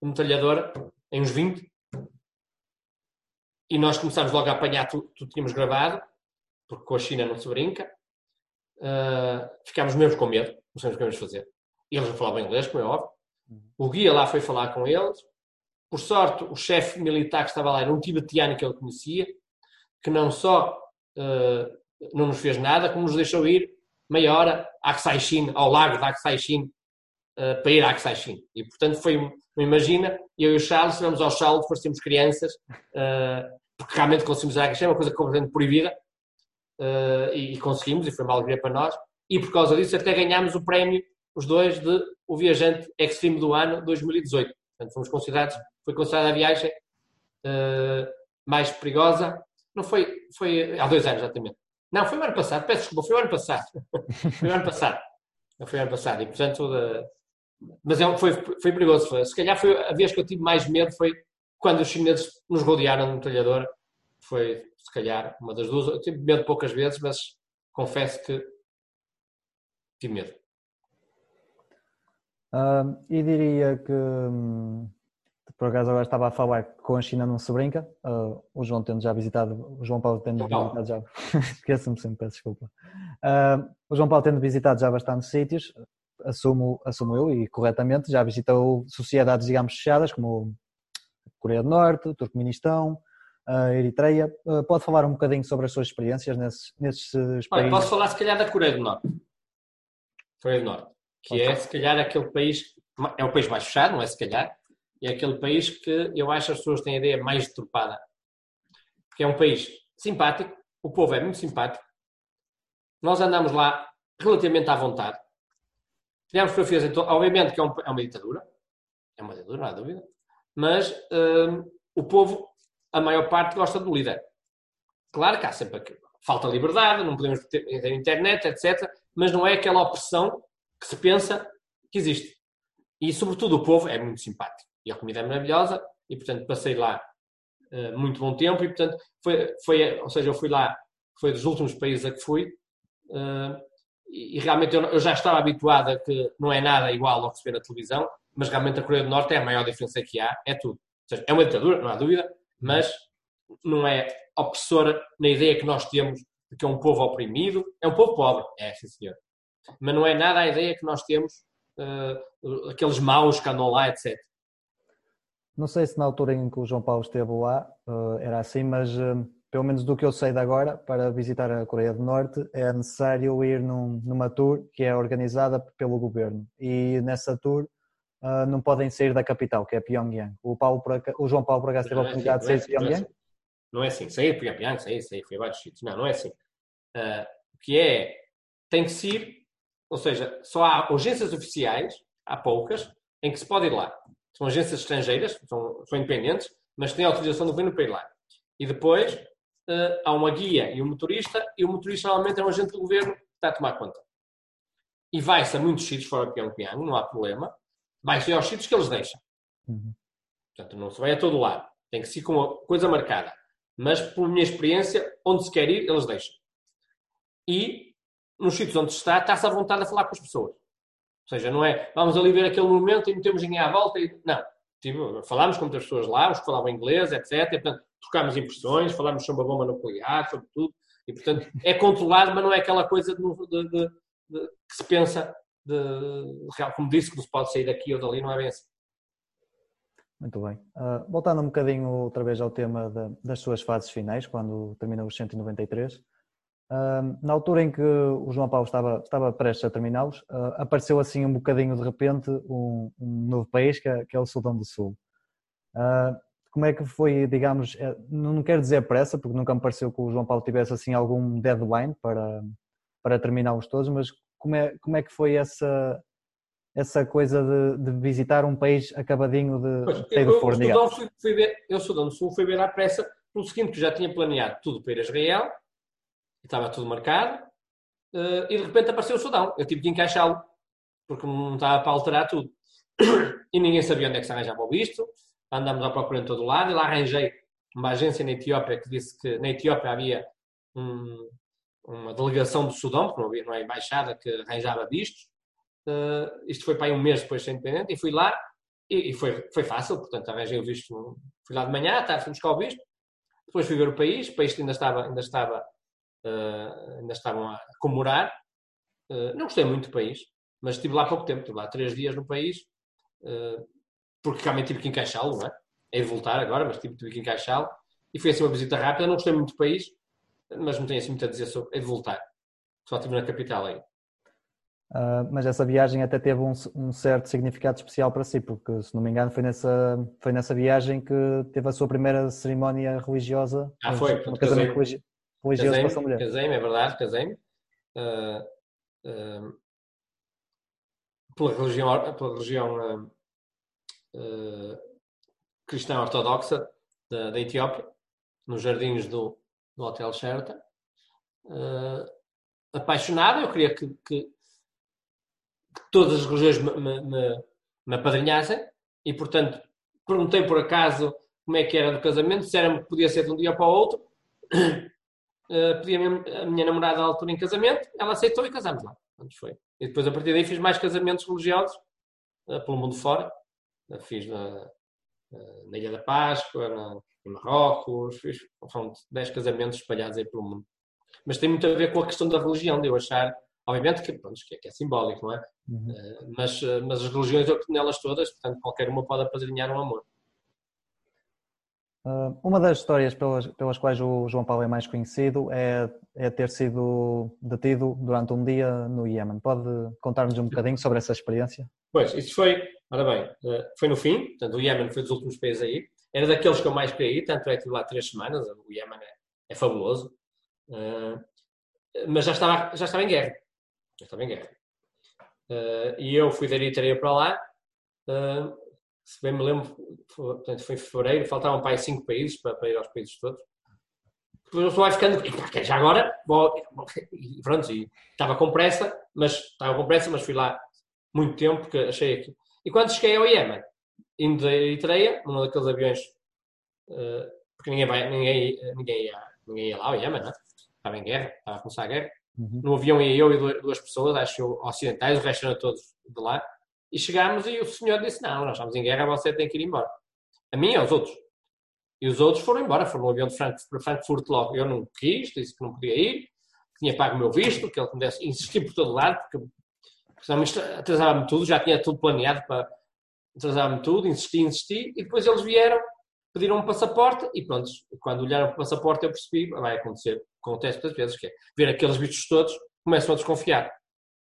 uma metralhadora, em uns 20. E nós começámos logo a apanhar tudo que tínhamos gravado, porque com a China não se brinca. Uh, ficámos mesmo com medo, não sabemos o que íamos fazer. E eles não falavam inglês, como é óbvio. O guia lá foi falar com eles. Por sorte, o chefe militar que estava lá era um tibetano que ele conhecia, que não só uh, não nos fez nada, como nos deixou ir meia hora a Aksai ao lago de Aksai uh, para ir a Aksai E, portanto, foi, imagina, eu e o Charles fomos ao Charles, parecíamos crianças, uh, porque realmente conseguimos ir a Aksai, é uma coisa completamente proibida, e, e, conseguimos, e foi uma alegria para nós, e por causa disso até ganhámos o prémio, os dois, de o Viajante Extreme do ano 2018. Portanto, fomos considerados, foi considerada a viagem mais perigosa, não foi, foi há dois anos exatamente, não, foi o ano passado, peço desculpa, foi o ano passado. foi o ano passado. Foi o ano passado. E, portanto, mas é, foi, foi perigoso. Foi. Se calhar foi a vez que eu tive mais medo foi quando os chineses nos rodearam no talhador. Foi, se calhar, uma das duas. Eu tive medo poucas vezes, mas confesso que tive medo. Uh, e diria que hum, por acaso agora estava a falar que com a China não se brinca. Uh, o João tendo já visitado, o João Paulo tendo visitado já. Esqueço-me sempre, peço desculpa. Uh, o João Paulo tendo visitado já bastantes sítios, assumo, assumo eu e corretamente, já visitou sociedades, digamos, fechadas, como Coreia do Norte, Turcomenistão, uh, Eritreia. Uh, pode falar um bocadinho sobre as suas experiências nesses, nesses países? Olha, posso falar se calhar da Coreia do Norte. Coreia do Norte, que pode é se calhar aquele país, é o país mais fechado, não é se calhar, é aquele país que eu acho as pessoas têm a ideia mais deturpada. Porque é um país simpático, o povo é muito simpático, nós andamos lá relativamente à vontade. Tivemos fotografias, então, obviamente que é, um, é, uma ditadura, é uma ditadura, não há dúvida, mas hum, o povo, a maior parte, gosta do líder. Claro que há sempre aquilo. falta liberdade, não podemos ter internet, etc. Mas não é aquela opressão que se pensa que existe. E, sobretudo, o povo é muito simpático e a comida é maravilhosa e, portanto, passei lá uh, muito bom tempo e, portanto, foi, foi, ou seja, eu fui lá, foi dos últimos países a que fui uh, e, realmente eu, eu, já estava habituado a que não é nada igual ao que se vê na televisão, mas realmente a Coreia do Norte é a maior diferença que há, é tudo. Ou seja, é uma ditadura, não há dúvida, mas não é opressora na ideia que nós temos de que é um povo oprimido, é um povo pobre, é, sim senhor. Mas não é nada a ideia que nós temos, uh, aqueles maus que andam lá, etc. Não sei se na altura em que o João Paulo esteve lá uh, era assim, mas uh, pelo menos do que eu sei de agora, para visitar a Coreia do Norte é necessário ir num, numa tour que é organizada pelo governo. E nessa tour não podem sair da capital, que é Pyongyang. O, Paulo, o João Paulo por acaso teve a é assim, oportunidade de sair de é assim, Pyongyang? Não é assim, sair de Pyongyang, sair, sair, foi vários sítios. Não, não é assim. O que é, tem que se ir, ou seja, só há agências oficiais, há poucas, em que se pode ir lá. São agências estrangeiras, são, são independentes, mas têm autorização do governo para ir lá. E depois uh, há uma guia e um motorista, e o motorista normalmente é um agente do governo que está a tomar conta. E vai-se a muitos sítios fora de Pyongyang, não há problema. Vai-se aos sítios que eles deixam. Uhum. Portanto, não se vai a todo lado. Tem que ser com uma coisa marcada. Mas, por minha experiência, onde se quer ir, eles deixam. E, nos sítios onde está, está-se à vontade a falar com as pessoas. Ou seja, não é vamos ali ver aquele momento e metemos ninguém à volta. E... Não. Tipo, falámos com muitas pessoas lá, os que falavam inglês, etc. E, portanto, trocámos impressões, falámos sobre a bomba nuclear, sobre tudo, e portanto é controlado, mas não é aquela coisa de, de, de, que se pensa, de, como disse, que se pode sair daqui ou dali, não é bem assim. Muito bem. Uh, voltando um bocadinho outra vez ao tema de, das suas fases finais, quando terminou os 193, uh, na altura em que o João Paulo estava, estava prestes a terminá-los, uh, apareceu assim um bocadinho de repente um, um novo país, que é, que é, o Sudão do Sul. Uh, como é que foi, digamos, é, não quero dizer pressa, porque nunca me pareceu que o João Paulo tivesse assim algum deadline para, para terminá-los todos, mas como é, como é que foi essa, essa coisa de, de visitar um país acabadinho de pois, ter de forno, eu, fui, fui ver, eu Sudão do Sul fui ver à pressa pelo seguinte, que já tinha planeado tudo para ir a Israel, estava tudo marcado, uh, e de repente apareceu o Sudão. Eu tive que encaixá-lo, porque não estava para alterar tudo. E ninguém sabia onde é que se arranjava o visto, andámos à procura em todo o lado e lá arranjei uma agência na Etiópia que disse que na Etiópia havia um, uma delegação do Sudão, porque não havia uma embaixada que arranjava vistos. Uh, isto foi para aí um mês depois de ser independente e fui lá e, e, foi, foi fácil, portanto arranjei o visto, fui lá de manhã, à tarde fui buscar o visto, depois fui ver o país, o país ainda estava, ainda estava, uh, ainda estavam a comemorar. Uh, não gostei muito do país, mas estive lá pouco tempo, estive lá três dias no país, porque realmente tive que encaixá-lo, não é? É de voltar agora, mas tive, tive que encaixá-lo. E foi assim uma visita rápida, não gostei muito do país, mas não tenho assim muito a dizer sobre. É de voltar. Só estive na capital aí. Uh, mas essa viagem até teve um, um, certo significado especial para si, porque se não me engano foi nessa, foi nessa viagem que teve a sua primeira cerimónia religiosa. Ah, foi, um casamento religioso casei com a mulher. Casei-me, é verdade, casei-me. Uh, uh, pela religião, pela religião uh, cristã ortodoxa da, da, Etiópia, nos jardins do, do Hotel Sheraton. Apaixonado, eu queria que, que, que todas as religiões me, me, me, me apadrinhassem e, portanto, perguntei por acaso como é que era do casamento, disseram-me que podia ser de um dia para o outro. Uh, pedi a minha, a minha, namorada à altura em casamento, ela aceitou e casámos lá. Onde foi. E depois, a partir daí, fiz mais casamentos religiosos uh, pelo mundo fora fiz na, na Ilha da Páscoa, na, em Marrocos, fiz, são 10 casamentos espalhados aí pelo mundo. Mas tem muito a ver com a questão da religião, de eu achar, obviamente que, pronto, que, é, que é simbólico, não é? Uhum. Uh, mas, uh, mas as religiões eu nelas todas, portanto qualquer uma pode apadrinhar um amor. Uh, uma das histórias pelas, pelas quais o João Paulo é mais conhecido é, é ter sido detido durante um dia no Iémen. Pode contar-nos um bocadinho sobre essa experiência? Pois, isso foi, ora bem, uh, foi no fim, portanto o Iémen foi dos últimos países aí. Era daqueles que eu mais queria ir, tanto é que estive lá três semanas, o Iémen é, é fabuloso. Uh, mas já estava, já estava em guerra. Já estava em guerra. e eu fui da Eritreia para lá se bem me lembro, foi, portanto, foi em fevereiro, faltavam para aí cinco países para, para ir aos países todos. Depois eu estou ficando, já agora, vou, e pronto, e estava com pressa, mas estava com pressa, mas fui lá muito tempo porque achei aqui. E quando cheguei ao Iémen, indo da Eritreia, num daqueles aviões, uh, porque ninguém, vai, ninguém, ninguém, ia, ninguém ia lá ao Iémen, não é? estava em guerra, estava a começar a guerra, Uhum. No avião ia eu e duas pessoas, acho eu, ocidentais, o resto eram todos de lá. E chegámos e o senhor disse: Não, nós estamos em guerra, você tem que ir embora. A mim e aos outros. E os outros foram embora, foram no avião de Frankfurt para Frankfurt logo. Eu não quis, disse que não podia ir, tinha pago o meu visto, que ele me desse, insisti por todo lado, porque atrasava-me tudo, já tinha tudo planeado para atrasava-me tudo, insisti, insisti, e depois eles vieram, pediram um passaporte, e pronto, quando olharam para o passaporte eu percebi, vai acontecer, acontece muitas vezes, que é ver aqueles bichos todos, começam a desconfiar.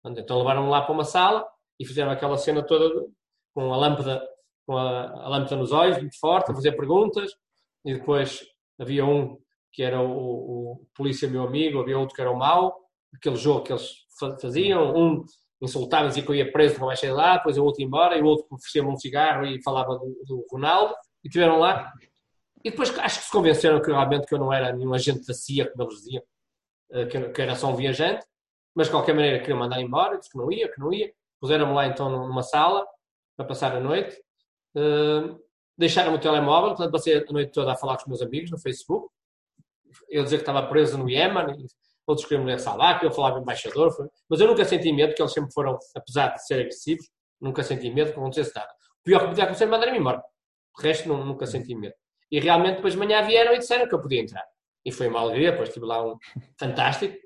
Então levaram-me lá para uma sala e fizeram aquela cena toda com a lâmpada, com a, a lâmpada nos olhos, muito forte, a fazer perguntas, e depois havia um que era o, o, polícia meu amigo, havia outro que era o mau, aquele jogo que eles faziam, um insultava, dizia que eu ia preso, mais sair lá, depois o outro ia embora, e o outro oferecia-me um cigarro e falava do, do Ronaldo, e tiveram lá. E depois acho que se convenceram que realmente que eu não era nenhum agente da CIA, como eles diziam, eh, que era só um viajante, mas de qualquer maneira queriam mandar embora, disse que não ia, que não ia. Puseram-me lá então numa sala para passar a noite. Uh, deixaram-me o telemóvel, portanto passei a noite toda a falar com os meus amigos no Facebook. Eu dizer que estava preso no Iémen, outros queriam me Salah, que eu falava embaixador, foi... mas eu nunca senti medo, que eles sempre foram, apesar de serem agressivos, nunca senti medo que acontecesse nada. O pior que podia acontecer é mandar-me embora. O resto nunca senti medo. E realmente depois de manhã vieram e disseram que eu podia entrar. E foi uma alegria, depois tive lá um fantástico.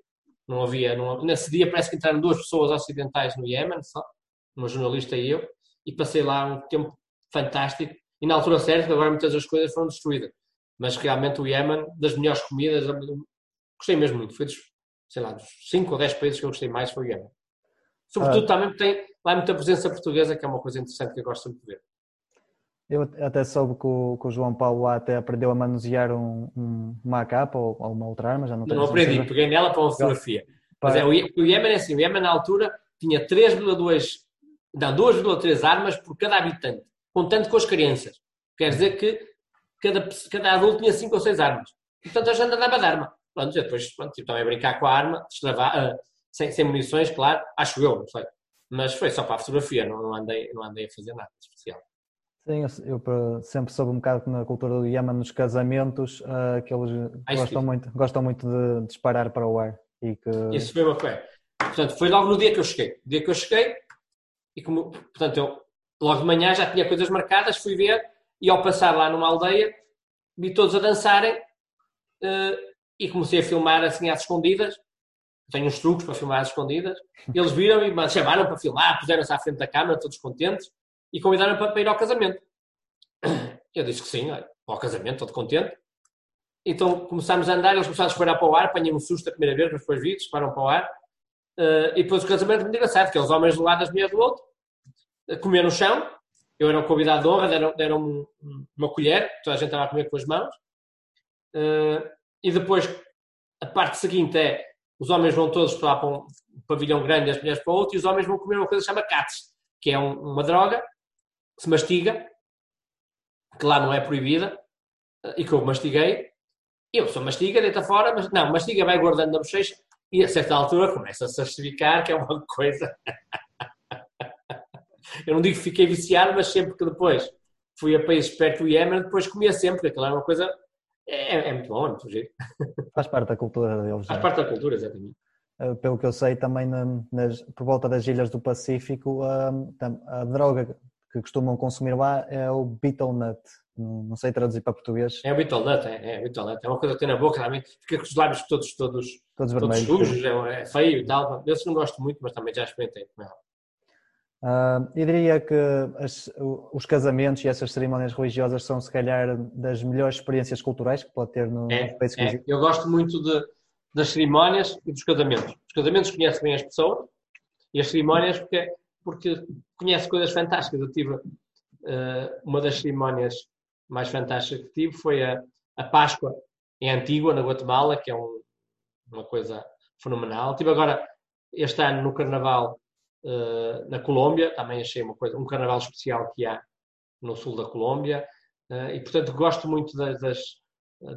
Não havia, não, nesse dia parece que entraram duas pessoas ocidentais no Iémen, só, uma jornalista e eu, e passei lá um tempo fantástico. E na altura certa, agora muitas das coisas foram destruídas. Mas realmente o Iémen, das melhores comidas, gostei mesmo muito. Foi dos, sei lá, dos 5 ou 10 países que eu gostei mais, foi o Iémen. Sobretudo ah. também tem lá muita presença portuguesa, que é uma coisa interessante que eu gosto sempre de ver. Eu até soube que o, que o, João Paulo lá até aprendeu a manusear um, um, uma capa ou, ou, uma outra arma, já não tenho Não aprendi, peguei nela para uma fotografia. Mas é, o, Iémen é assim, o Iémen na altura tinha 3,2, não, 2,3 armas por cada habitante, contando com as crianças. Quer dizer que cada, cada adulto tinha 5 ou 6 armas. Portanto, a gente andava de arma. Pronto, depois pronto, tive também a brincar com a arma, destravar, uh, sem, sem munições, claro, acho eu, não sei. Mas foi só para a fotografia, não, não, andei, não andei a fazer nada especial. Sim, eu, eu, sempre soube um bocado que na cultura do Iémen, nos casamentos, uh, que eles gostam muito, gostam muito de disparar para o ar. E que... Isso foi uma coisa. Portanto, foi logo no dia que eu cheguei. No dia que eu cheguei, e como, portanto, eu logo de manhã já tinha coisas marcadas, fui ver, e ao passar lá numa aldeia, vi todos a dançarem uh, e comecei a filmar assim às escondidas. Tenho uns truques para filmar às escondidas. Eles viram e me chamaram para filmar, puseram-se à frente da câmara, todos contentes e convidaram para, para ir ao casamento. Eu disse que sim, ao casamento, todo contente. Então começámos a andar, eles começaram a disparar para o ar, apanhei um susto a primeira vez, mas depois vi, disparam para o ar. Uh, e depois o casamento muito engraçado, que os homens do lado, as mulheres do outro, uh, comer no chão. Eu era um convidado de honra, deram, deram uma colher, toda a gente estava a comer com as mãos. Uh, e depois a parte seguinte é os homens vão todos para, um pavilhão grande as mulheres para o outro, e os homens vão comer uma coisa que se chama cats, que é um, uma droga se mastiga, que lá não é proibida, e que eu mastiguei, eu só mastiga, deita fora, mas não, mastiga, vai guardando na bochecha, e a certa altura começa-se a certificar que é uma coisa. eu não digo que fiquei viciado, mas sempre que depois fui a países perto do Iémen, depois comia sempre, aquilo é uma coisa. É, é muito bom, é muito giro. Faz parte da cultura deles. Faz parte da cultura, exatamente. Eh, pelo que eu sei, também nas, por volta das ilhas do Pacífico, a, a, a droga que costumam consumir lá é o beetle nut. Não, sei traduzir para português. É o beetle nut, é, é, beetle nut. é uma coisa que tem na boca, realmente fica com os lábios todos, todos, todos, todos sujos, é, é, feio e tal. Eu não gosto muito, mas também já experimentei com ela. Uh, eu diria que as, os casamentos e essas cerimónias religiosas são, se calhar, das melhores experiências culturais que pode ter no, é, país é. Eu gosto muito de, das cerimónias e dos casamentos. Os casamentos conhecem bem as pessoas e as cerimónias porque porque conhece coisas fantásticas. Eu tive uh, uma das cerimónias mais fantásticas que tive foi a, a Páscoa em Antigua, na Guatemala, que é um, uma coisa fenomenal. Tive agora este ano no Carnaval uh, na Colômbia, também achei uma coisa, um carnaval especial que há no sul da Colômbia. Uh, e portanto gosto muito das, das,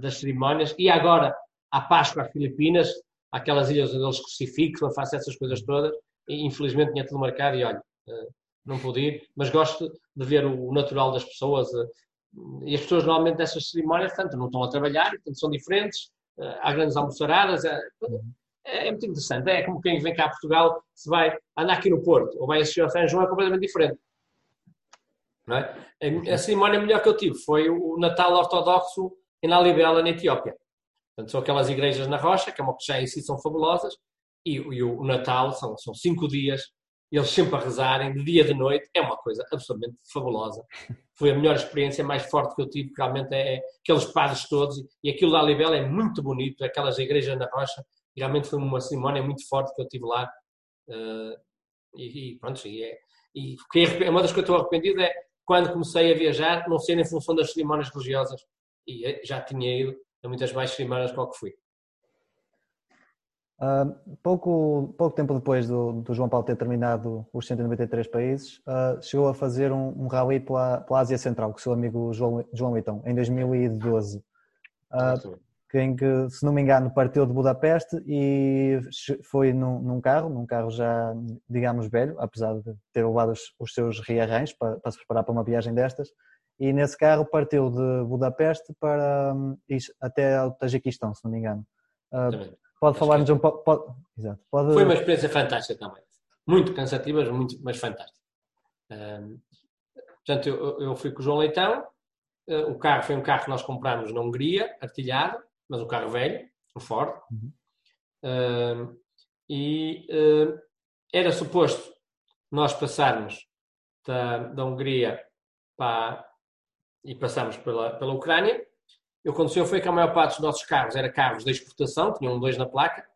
das cerimónias. E agora a Páscoa às Filipinas, aquelas ilhas onde eles crucificam, faço essas coisas todas infelizmente tinha tudo marcado e olha, eh, não pude ir, mas gosto de ver o natural das pessoas. Eh, e as pessoas normalmente nessas cerimónias, portanto, não estão a trabalhar, portanto, são diferentes, eh, há grandes almoçaradas, é, é, muito interessante. É como quem vem cá a Portugal, se vai andar aqui no Porto ou vai assistir ao São João, é completamente diferente. Não é? A cerimónia melhor que eu tive foi o Natal Ortodoxo em Lalibela, na Etiópia. Portanto, são aquelas igrejas na rocha, que é uma que já em si são fabulosas, e, e o, Natal são, são cinco dias, eles sempre a rezarem, de dia e de noite, é uma coisa absolutamente fabulosa. Foi a melhor experiência, mais forte que eu tive, realmente é, é aqueles padres todos, e aquilo da Libela é muito bonito, aquelas igrejas na rocha, realmente foi uma cerimónia muito forte que eu tive lá. Uh, e, e, pronto, e, é, e uma das coisas que eu estou arrependido é quando comecei a viajar, não ser em função das cerimónias religiosas, e eh, já tinha ido a muitas mais cerimónias que o que fui. Uh, pouco, pouco tempo depois do, do, João Paulo ter terminado os 193 países, uh, chegou a fazer um, um rally pela, pela Ásia Central com o seu amigo João, João Leitão, em 2012. Uh, em que, se não me engano, partiu de Budapeste e foi num, num, carro, num carro já, digamos, velho, apesar de ter levado os, os seus rearranjos para, para, se preparar para uma viagem destas. E nesse carro partiu de Budapeste para até o Tajiquistão, se não me engano. Uh, pode falar-nos um pouco. Pode, exato, pode... Foi uma experiência fantástica também. Muito cansativa, muito, mas fantástica. Uh, portanto, eu, eu, fui com o João Leitão. Uh, o carro foi um carro que nós comprámos na Hungria, artilhado mas um carro velho, um Ford. Uhum. Uh, e uh, era suposto nós passarmos da, da Hungria para, e passarmos pela, pela Ucrânia. Aconteceu foi que a maior parte dos nossos carros era carros de exportação, tinham dois na placa,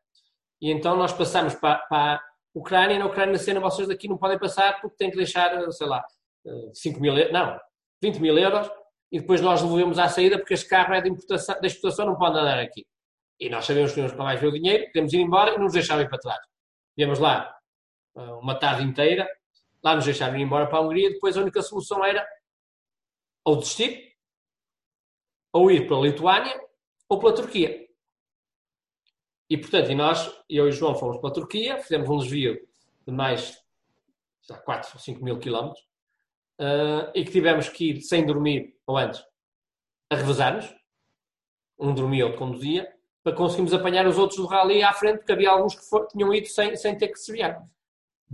e então nós passamos para, para a Ucrânia, e na Ucrânia cena vocês daqui não podem passar porque têm que deixar, sei lá, 5 mil euros, não, 20 mil euros e depois nós devolvemos à saída porque este carro é de importação, de exportação, não pode andar aqui. E nós sabemos que temos para mais ver o dinheiro, podemos ir embora e nos deixaram ir para trás. Viemos lá ah, uma tarde inteira, lá nos deixaram ir embora para a Hungria, depois a única solução era ou desistir, ou ir para a Lituânia, ou pela Turquia. E, portanto, e nós, eu e João, fomos para a Turquia, fizemos um desvio de mais de 4 ou 5 mil quilómetros, uh, e que tivemos que ir sem dormir, ou antes, a revezar-nos. Um dormia, outro conduzia, para conseguirmos apanhar os outros do rally à frente, porque havia alguns que for, tinham ido sem, sem ter que se viar.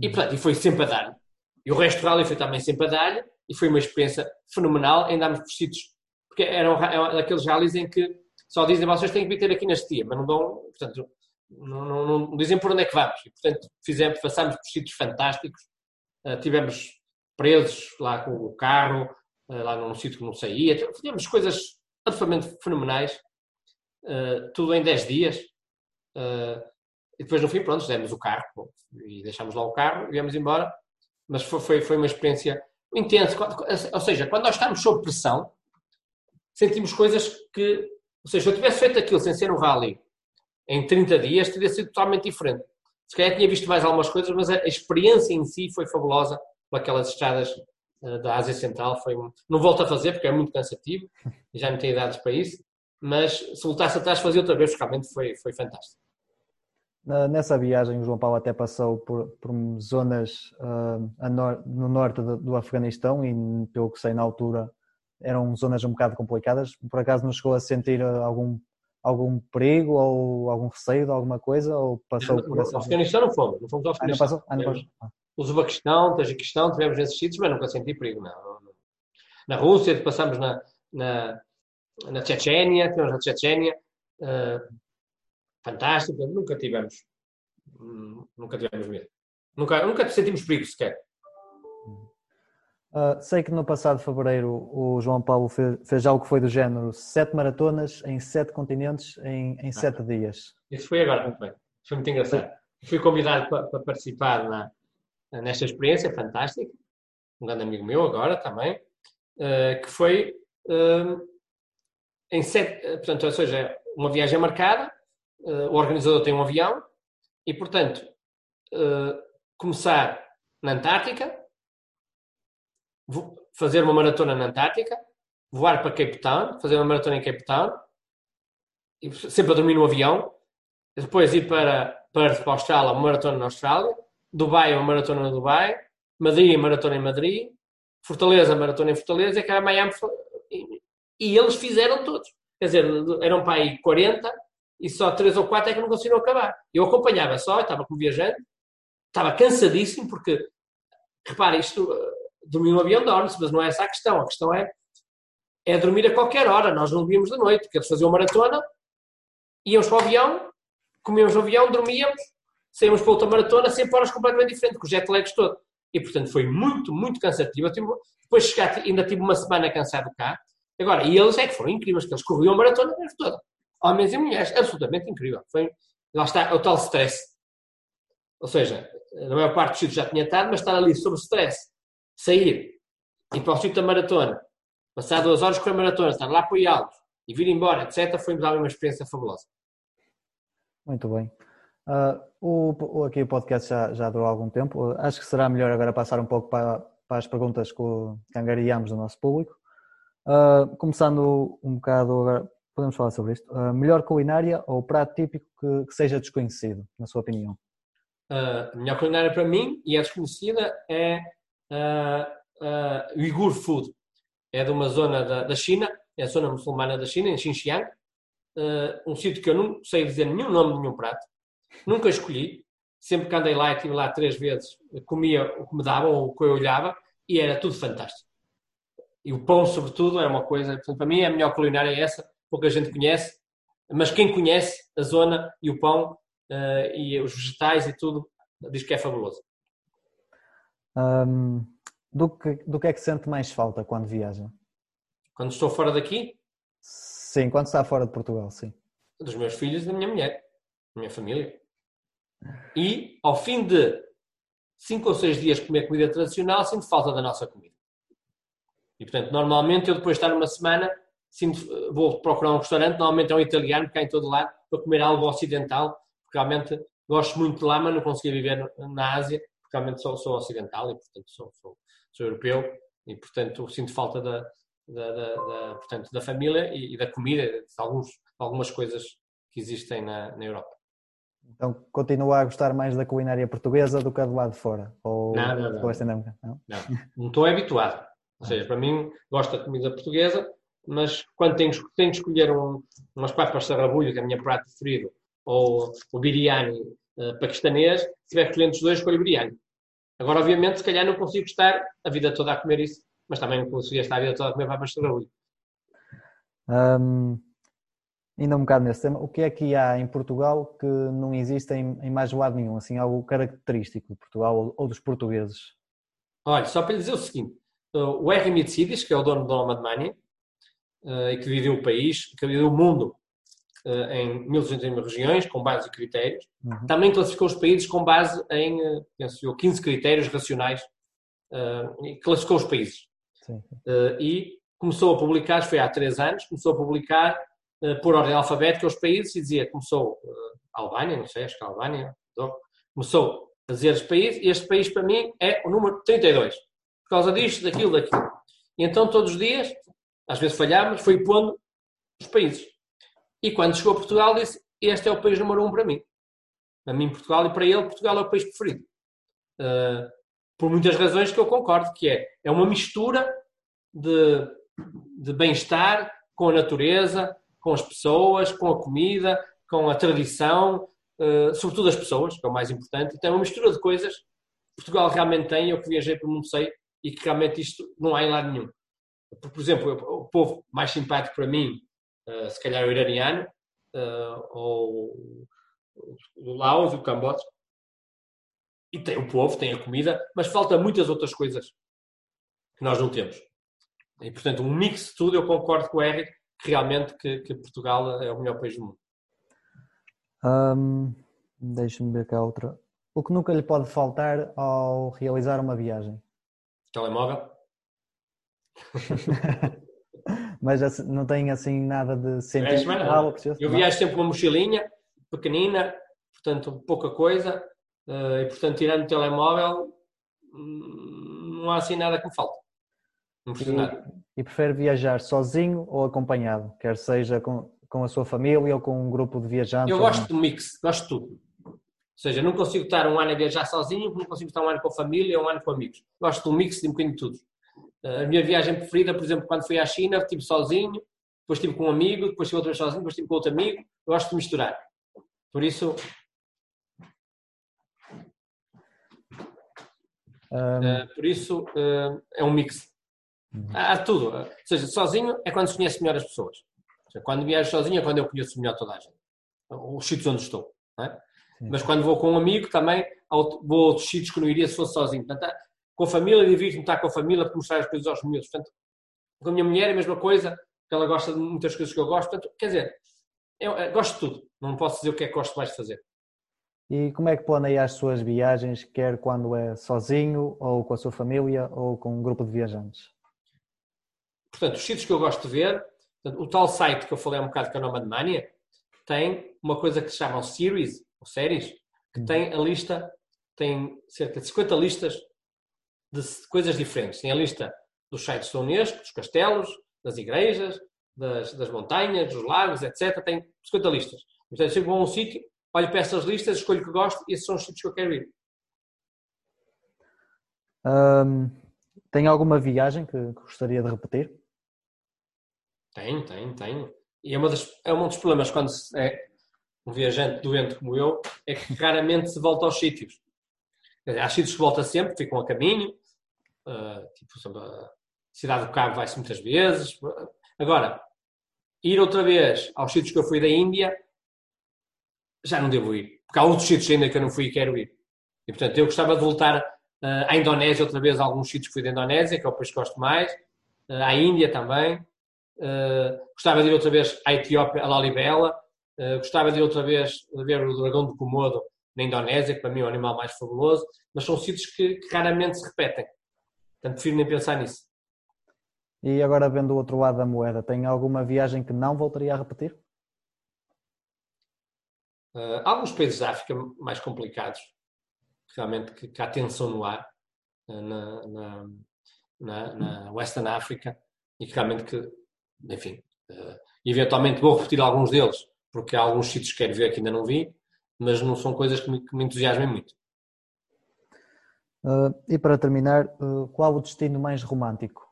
E, portanto, e foi sempre a dar E o resto do rally foi também sempre a dar e foi uma experiência fenomenal. Andámos por sítios, porque eram, eram aqueles rallies em que só dizem vocês têm que vir ter aqui neste dia, mas não dão, portanto, não, não, não, dizem por onde é que vamos. E, portanto, fizemos, passámos por sítios fantásticos, uh, tivemos presos lá com o carro, eh, lá num sítio que não saía. Fizemos coisas absolutamente fenomenais, uh, tudo em 10 dias. Uh, e depois, no fim, pronto, demos o carro bom, e deixámos lá o carro e viemos embora. Mas foi, foi, foi uma experiência intensa. Ou seja, quando nós estamos sob pressão, sentimos coisas que. Ou seja, se eu tivesse feito aquilo sem ser um rally em 30 dias, teria sido totalmente diferente. Se calhar tinha visto mais algumas coisas, mas a experiência em si foi fabulosa com aquelas estradas uh, da Ásia Central. Foi, não volto a fazer porque é muito cansativo e já não tenho idades para isso, mas se voltasse atrás fazia outra vez, realmente foi, foi fantástico. Nessa viagem, o João Paulo até passou por, por zonas uh, no norte do, do, Afeganistão e, pelo que sei, na altura eram zonas um bocado complicadas. Por acaso não chegou a sentir algum, algum perigo ou algum receio de alguma coisa? Ou passou por essa. Afeganistão não fomos, não fomos ao Afeganistão. Ah, não passou? Ah, não passou. Ah. Uzbequistão, Tajiquistão, tivemos nesses sítios, mas nunca senti perigo, não. Na Rússia, passamos na, na, na Chechênia, tivemos na Chechênia, uh, fantástico, nunca tivemos, hum, nunca tivemos medo. Nunca, nunca sentimos perigo sequer. Uh, sei que no passado fevereiro o João Paulo fez, fez, algo que foi do género sete maratonas em sete continentes em, em sete ah, dias. Isso foi agora, muito bem. Foi muito engraçado. Fui convidado para, para participar na, nesta experiência fantástica, um grande amigo meu agora também, uh, que foi uh, em sete, portanto, ou seja, uma viagem marcada, o organizador tem um avião e, portanto, começar na Antártica, fazer uma maratona na Antártica, voar para Cape Town, fazer uma maratona em Cape Town, sempre a dormir no avião, depois ir para Perth, para a Austrália, uma maratona na Austrália, Dubai uma maratona no Dubai, Madrid maratona em Madrid, Fortaleza maratona em Fortaleza e cá Miami e eles fizeram todos. Quer dizer, eram para aí 40 e só três ou quatro é que não conseguiram acabar. Eu acompanhava só, estava como viajante, estava cansadíssimo porque, repare, isto, dormir no avião dorme-se, mas não é essa a questão. A questão é, é dormir a qualquer hora. Nós não víamos de noite, porque eles faziam maratona, íamos para o avião, comíamos no avião, dormíamos, saímos para outra maratona, sempre horas completamente diferentes, com os jet lags todo. E, portanto, foi muito, muito cansativo. Tive, depois de chegar, ainda tive uma semana cansado cá. Agora, e eles é que foram incríveis, que eles corriam a maratona a toda. Homens e mulheres, absolutamente incrível. Foi, lá está, o tal stress. Ou seja, na maior parte dos sítios já tinha estado, mas estar ali sob stress, sair, ir para o sítio da maratona, passar duas horas com a maratona, estar lá apoiá-los e vir embora, etc., foi-me dar uma experiência fabulosa. Muito bem. Uh, o, aqui o podcast já, já durou algum tempo. Acho que será melhor agora passar um pouco para, para as perguntas que, que angariamos do nosso público. Uh, começando um bocado agora, podemos falar sobre isto. Uh, melhor culinária ou prato típico que, que, seja desconhecido, na sua opinião? a melhor culinária para mim, e é desconhecida, é uh, Uyghur Food. É de uma zona da, da China, é a zona muçulmana da China, em Xinjiang. um sítio que eu não sei dizer nenhum nome de nenhum prato Nunca escolhi. Sempre que andei lá e estive lá três vezes, comia o que me davam ou o que eu olhava e era tudo fantástico. E o pão, sobretudo, é uma coisa. Portanto, para mim, a melhor culinária é essa. Pouca gente conhece, mas quem conhece a zona e o pão uh, e os vegetais e tudo diz que é fabuloso. Um, do, que, do que é que sente mais falta quando viaja? Quando estou fora daqui? Sim, quando está fora de Portugal, sim. Dos meus filhos e da minha mulher minha família. E, ao fim de cinco ou seis dias comer comida tradicional, sinto falta da nossa comida. E, portanto, normalmente eu depois de estar uma semana, sinto, vou procurar um restaurante, normalmente é um italiano, que há em todo lado, para comer algo ocidental, porque realmente gosto muito de lá, mas não consegui viver na Ásia, realmente sou, sou ocidental e, portanto, sou, sou, sou europeu e, portanto, sinto falta da, da, da, da portanto, da família e, e, da comida, de alguns, algumas coisas que existem na, na Europa. Então continua a gostar mais da culinária portuguesa do que a do lado de fora? Ou não, não, não. Não? não, não estou habituado. Ou seja, para mim, gosto da comida portuguesa, mas quando tenho, tenho de escolher um, umas papas de sarrabulho, que é a minha prato preferido, ou o biryani uh, paquistanês, se tiver escolhendo os dois, escolho o biryani. Agora, obviamente, se calhar não consigo estar a vida toda a comer isso, mas também não consigo estar a vida toda a comer papas de sarrabulho. Um, ainda um bocado nesse tema, o que é que há em Portugal que não existe em, em mais lado nenhum, assim, algo característico de Portugal ou, ou dos portugueses? Olha, só para lhe dizer o seguinte, o R. Mitsidis, que é o dono da Nomad Money, uh, e que viveu o país, que viveu o mundo em 1200 regiões, com base e critérios, uhum. também classificou os países com base em, uh, penso eu, 15 critérios racionais, e classificou os países. Sim. e começou a publicar, foi há três anos, começou a publicar eh, por ordem alfabética os países e dizia, começou uh, Albânia, não sei, acho que a Albânia, começou a dizer os países, e este país para mim é o número 32, por causa disto, daquilo, daquilo. E então todos os dias, às vezes falhávamos, foi pondo os países. E quando chegou a Portugal disse, este é o país número um para mim. Para mim Portugal e para ele Portugal é o país preferido. Uh, por muitas razões que eu concordo, que é, é uma mistura de, de bem-estar com a natureza, com as pessoas, com a comida, com a tradição, uh, sobretudo as pessoas, que é o mais importante. Então é uma mistura de coisas que Portugal realmente tem, eu que viajei pelo mundo sei, e que realmente isto não há em lado nenhum. Por, exemplo, o povo mais simpático para mim, uh, se calhar o iraniano, uh, ou o Laos, o Camboja. E tem o povo, tem a comida, mas falta muitas outras coisas que nós não temos. E, portanto, um mix de tudo, eu concordo com o Eric, realmente que, que, Portugal é o melhor país do mundo. Um, Deixa-me ver cá outra. O que nunca lhe pode faltar ao realizar uma viagem? Telemóvel. Mas assim, não tem assim nada de sentido. É, eu viajo sempre com uma mochilinha pequenina, portanto pouca coisa, eh, e portanto tirando o telemóvel hum, não há assim nada que me preciso nada. E prefere viajar sozinho ou acompanhado? Quer seja com, com a sua família ou com um grupo de viajantes? Eu gosto do mix, gosto de tudo. Ou seja, não consigo estar um ano a viajar sozinho, não consigo estar um ano com a família ou um ano com amigos. Gosto do mix de um bocadinho de tudo. A minha viagem preferida, por exemplo, quando fui à China, estive sozinho, depois estive com um amigo, depois estive outra vez sozinho, depois estive com outro amigo. gosto de misturar. Por isso, Uh, por isso uh, é um mix. Uhum. Há tudo. Ou seja, sozinho é quando se conhece melhor as pessoas. Seja, quando viajo sozinho é quando eu conheço melhor toda a gente. Os sítios onde estou. É? Mas quando vou com um amigo também vou a outros sítios que não iria se fosse sozinho. Portanto, com a família, divirto-me estar com a família para mostrar as coisas aos meus. Portanto, com a minha mulher é a mesma coisa, que ela gosta de muitas coisas que eu gosto. Portanto, quer dizer, eu, eu gosto de tudo. Não posso dizer o que é que gosto mais de fazer. E como é que planeia as suas viagens, quer quando é sozinho, ou com a sua família, ou com um grupo de viajantes? Portanto, os sítios que eu gosto de ver, o tal site que eu falei há um bocado que é o Nomad Mania, tem uma coisa que se chama Series, ou séries, que uhum. tem a lista, tem cerca de 50 listas de coisas diferentes. Tem a lista dos sites da Unesco, dos castelos, das igrejas, das, das montanhas, dos lagos, etc. Tem 50 listas. Portanto, chego a um sítio, olho para essas listas, escolho o que gosto e esses são os sítios que eu quero ir. Tem alguma viagem que gostaria de repetir? Tem, tem, tem. E é, uma das, é um dos problemas quando é um viajante doente como eu, é que raramente se volta aos sítios. Há sítios que volta sempre, ficam a caminho, uh, tipo, a cidade do Cabo vai-se muitas vezes. Agora, ir outra vez aos sítios que eu fui da Índia, já não devo ir. Porque há outros sítios ainda que eu não fui e quero ir. E, portanto, eu gostava de voltar uh, à Indonésia outra vez, a alguns sítios que fui da Indonésia, que é o país que gosto mais, uh, à Índia também. Uh, gostava de ir outra vez à Etiópia, a Lalibela. Uh, gostava de ir outra vez ver o dragão do Komodo na Indonésia, que para mim é o animal mais fabuloso, mas são sítios que, que raramente se repetem. Portanto, prefiro nem pensar nisso. E agora, vendo o outro lado da moeda, tem alguma viagem que não voltaria a repetir? Uh, alguns países da África mais complicados, realmente que, que há tensão no ar, uh, na, na, na, na Western África, e que realmente que, enfim, uh, eventualmente vou repetir alguns deles, porque há alguns sítios que quero ver que ainda não vi, mas não são coisas que me, que me entusiasmem muito. Uh, e para terminar, uh, qual o destino mais romântico?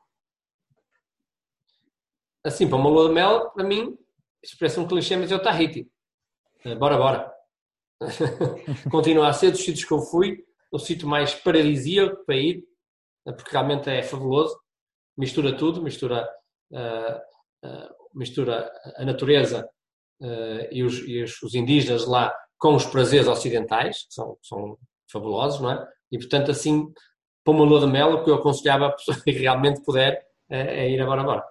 Assim, para uma lua de mel, para mim, expressa um clichê, mas é o Tahiti. Uh, bora, bora. Continua a ser dos sítios que eu fui, o sítio mais paradisíaco para ir, porque realmente é fabuloso. Mistura tudo, mistura, mistura a natureza e os, e, os, indígenas lá com os prazeres ocidentais, que são, são fabulosos, não é? E portanto, assim, para uma lua de mel, o que eu aconselhava a pessoa que realmente puder é, é ir agora agora.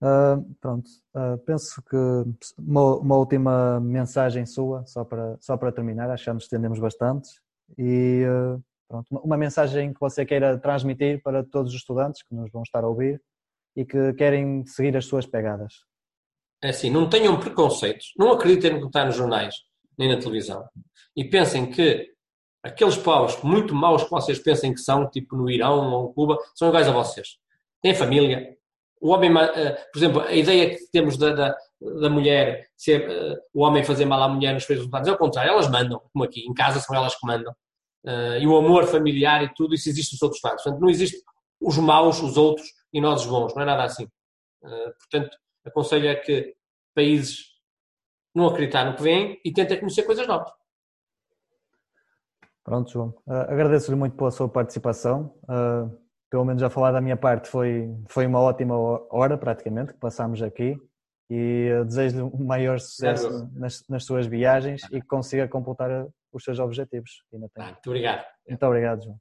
Uh, pronto, uh, penso que uma, uma, última mensagem sua, só para, só para terminar, acho que já nos estendemos bastante. E uh, pronto, uma mensagem que você queira transmitir para todos os estudantes que nos vão estar a ouvir e que querem seguir as suas pegadas. É assim, não tenham preconceitos, não acreditem no que está nos jornais nem na televisão e pensem que aqueles povos muito maus que vocês pensem que são, tipo no Irão ou Cuba, são iguais a vocês. Têm família. O homem, eh, por exemplo, a ideia que temos da, da, da mulher, ser, uh, o homem fazer mal à mulher nos países resultados, é o contrário, elas mandam, como aqui, em casa são elas que mandam. Uh, e o amor familiar e tudo, isso existe nos outros lados. Portanto, não existe os maus, os outros e nós os bons, não é nada assim. Portanto, aconselho a que países não acreditar no que vem e tentem conhecer coisas novas. Pronto, João. Uh, Agradeço-lhe muito pela sua participação. Uh, pelo menos a falar da minha parte foi, foi uma ótima hora praticamente que passámos aqui e uh, desejo-lhe um maior sucesso nas, nas, suas viagens e que consiga completar os seus objetivos. Muito obrigado. Muito obrigado, João.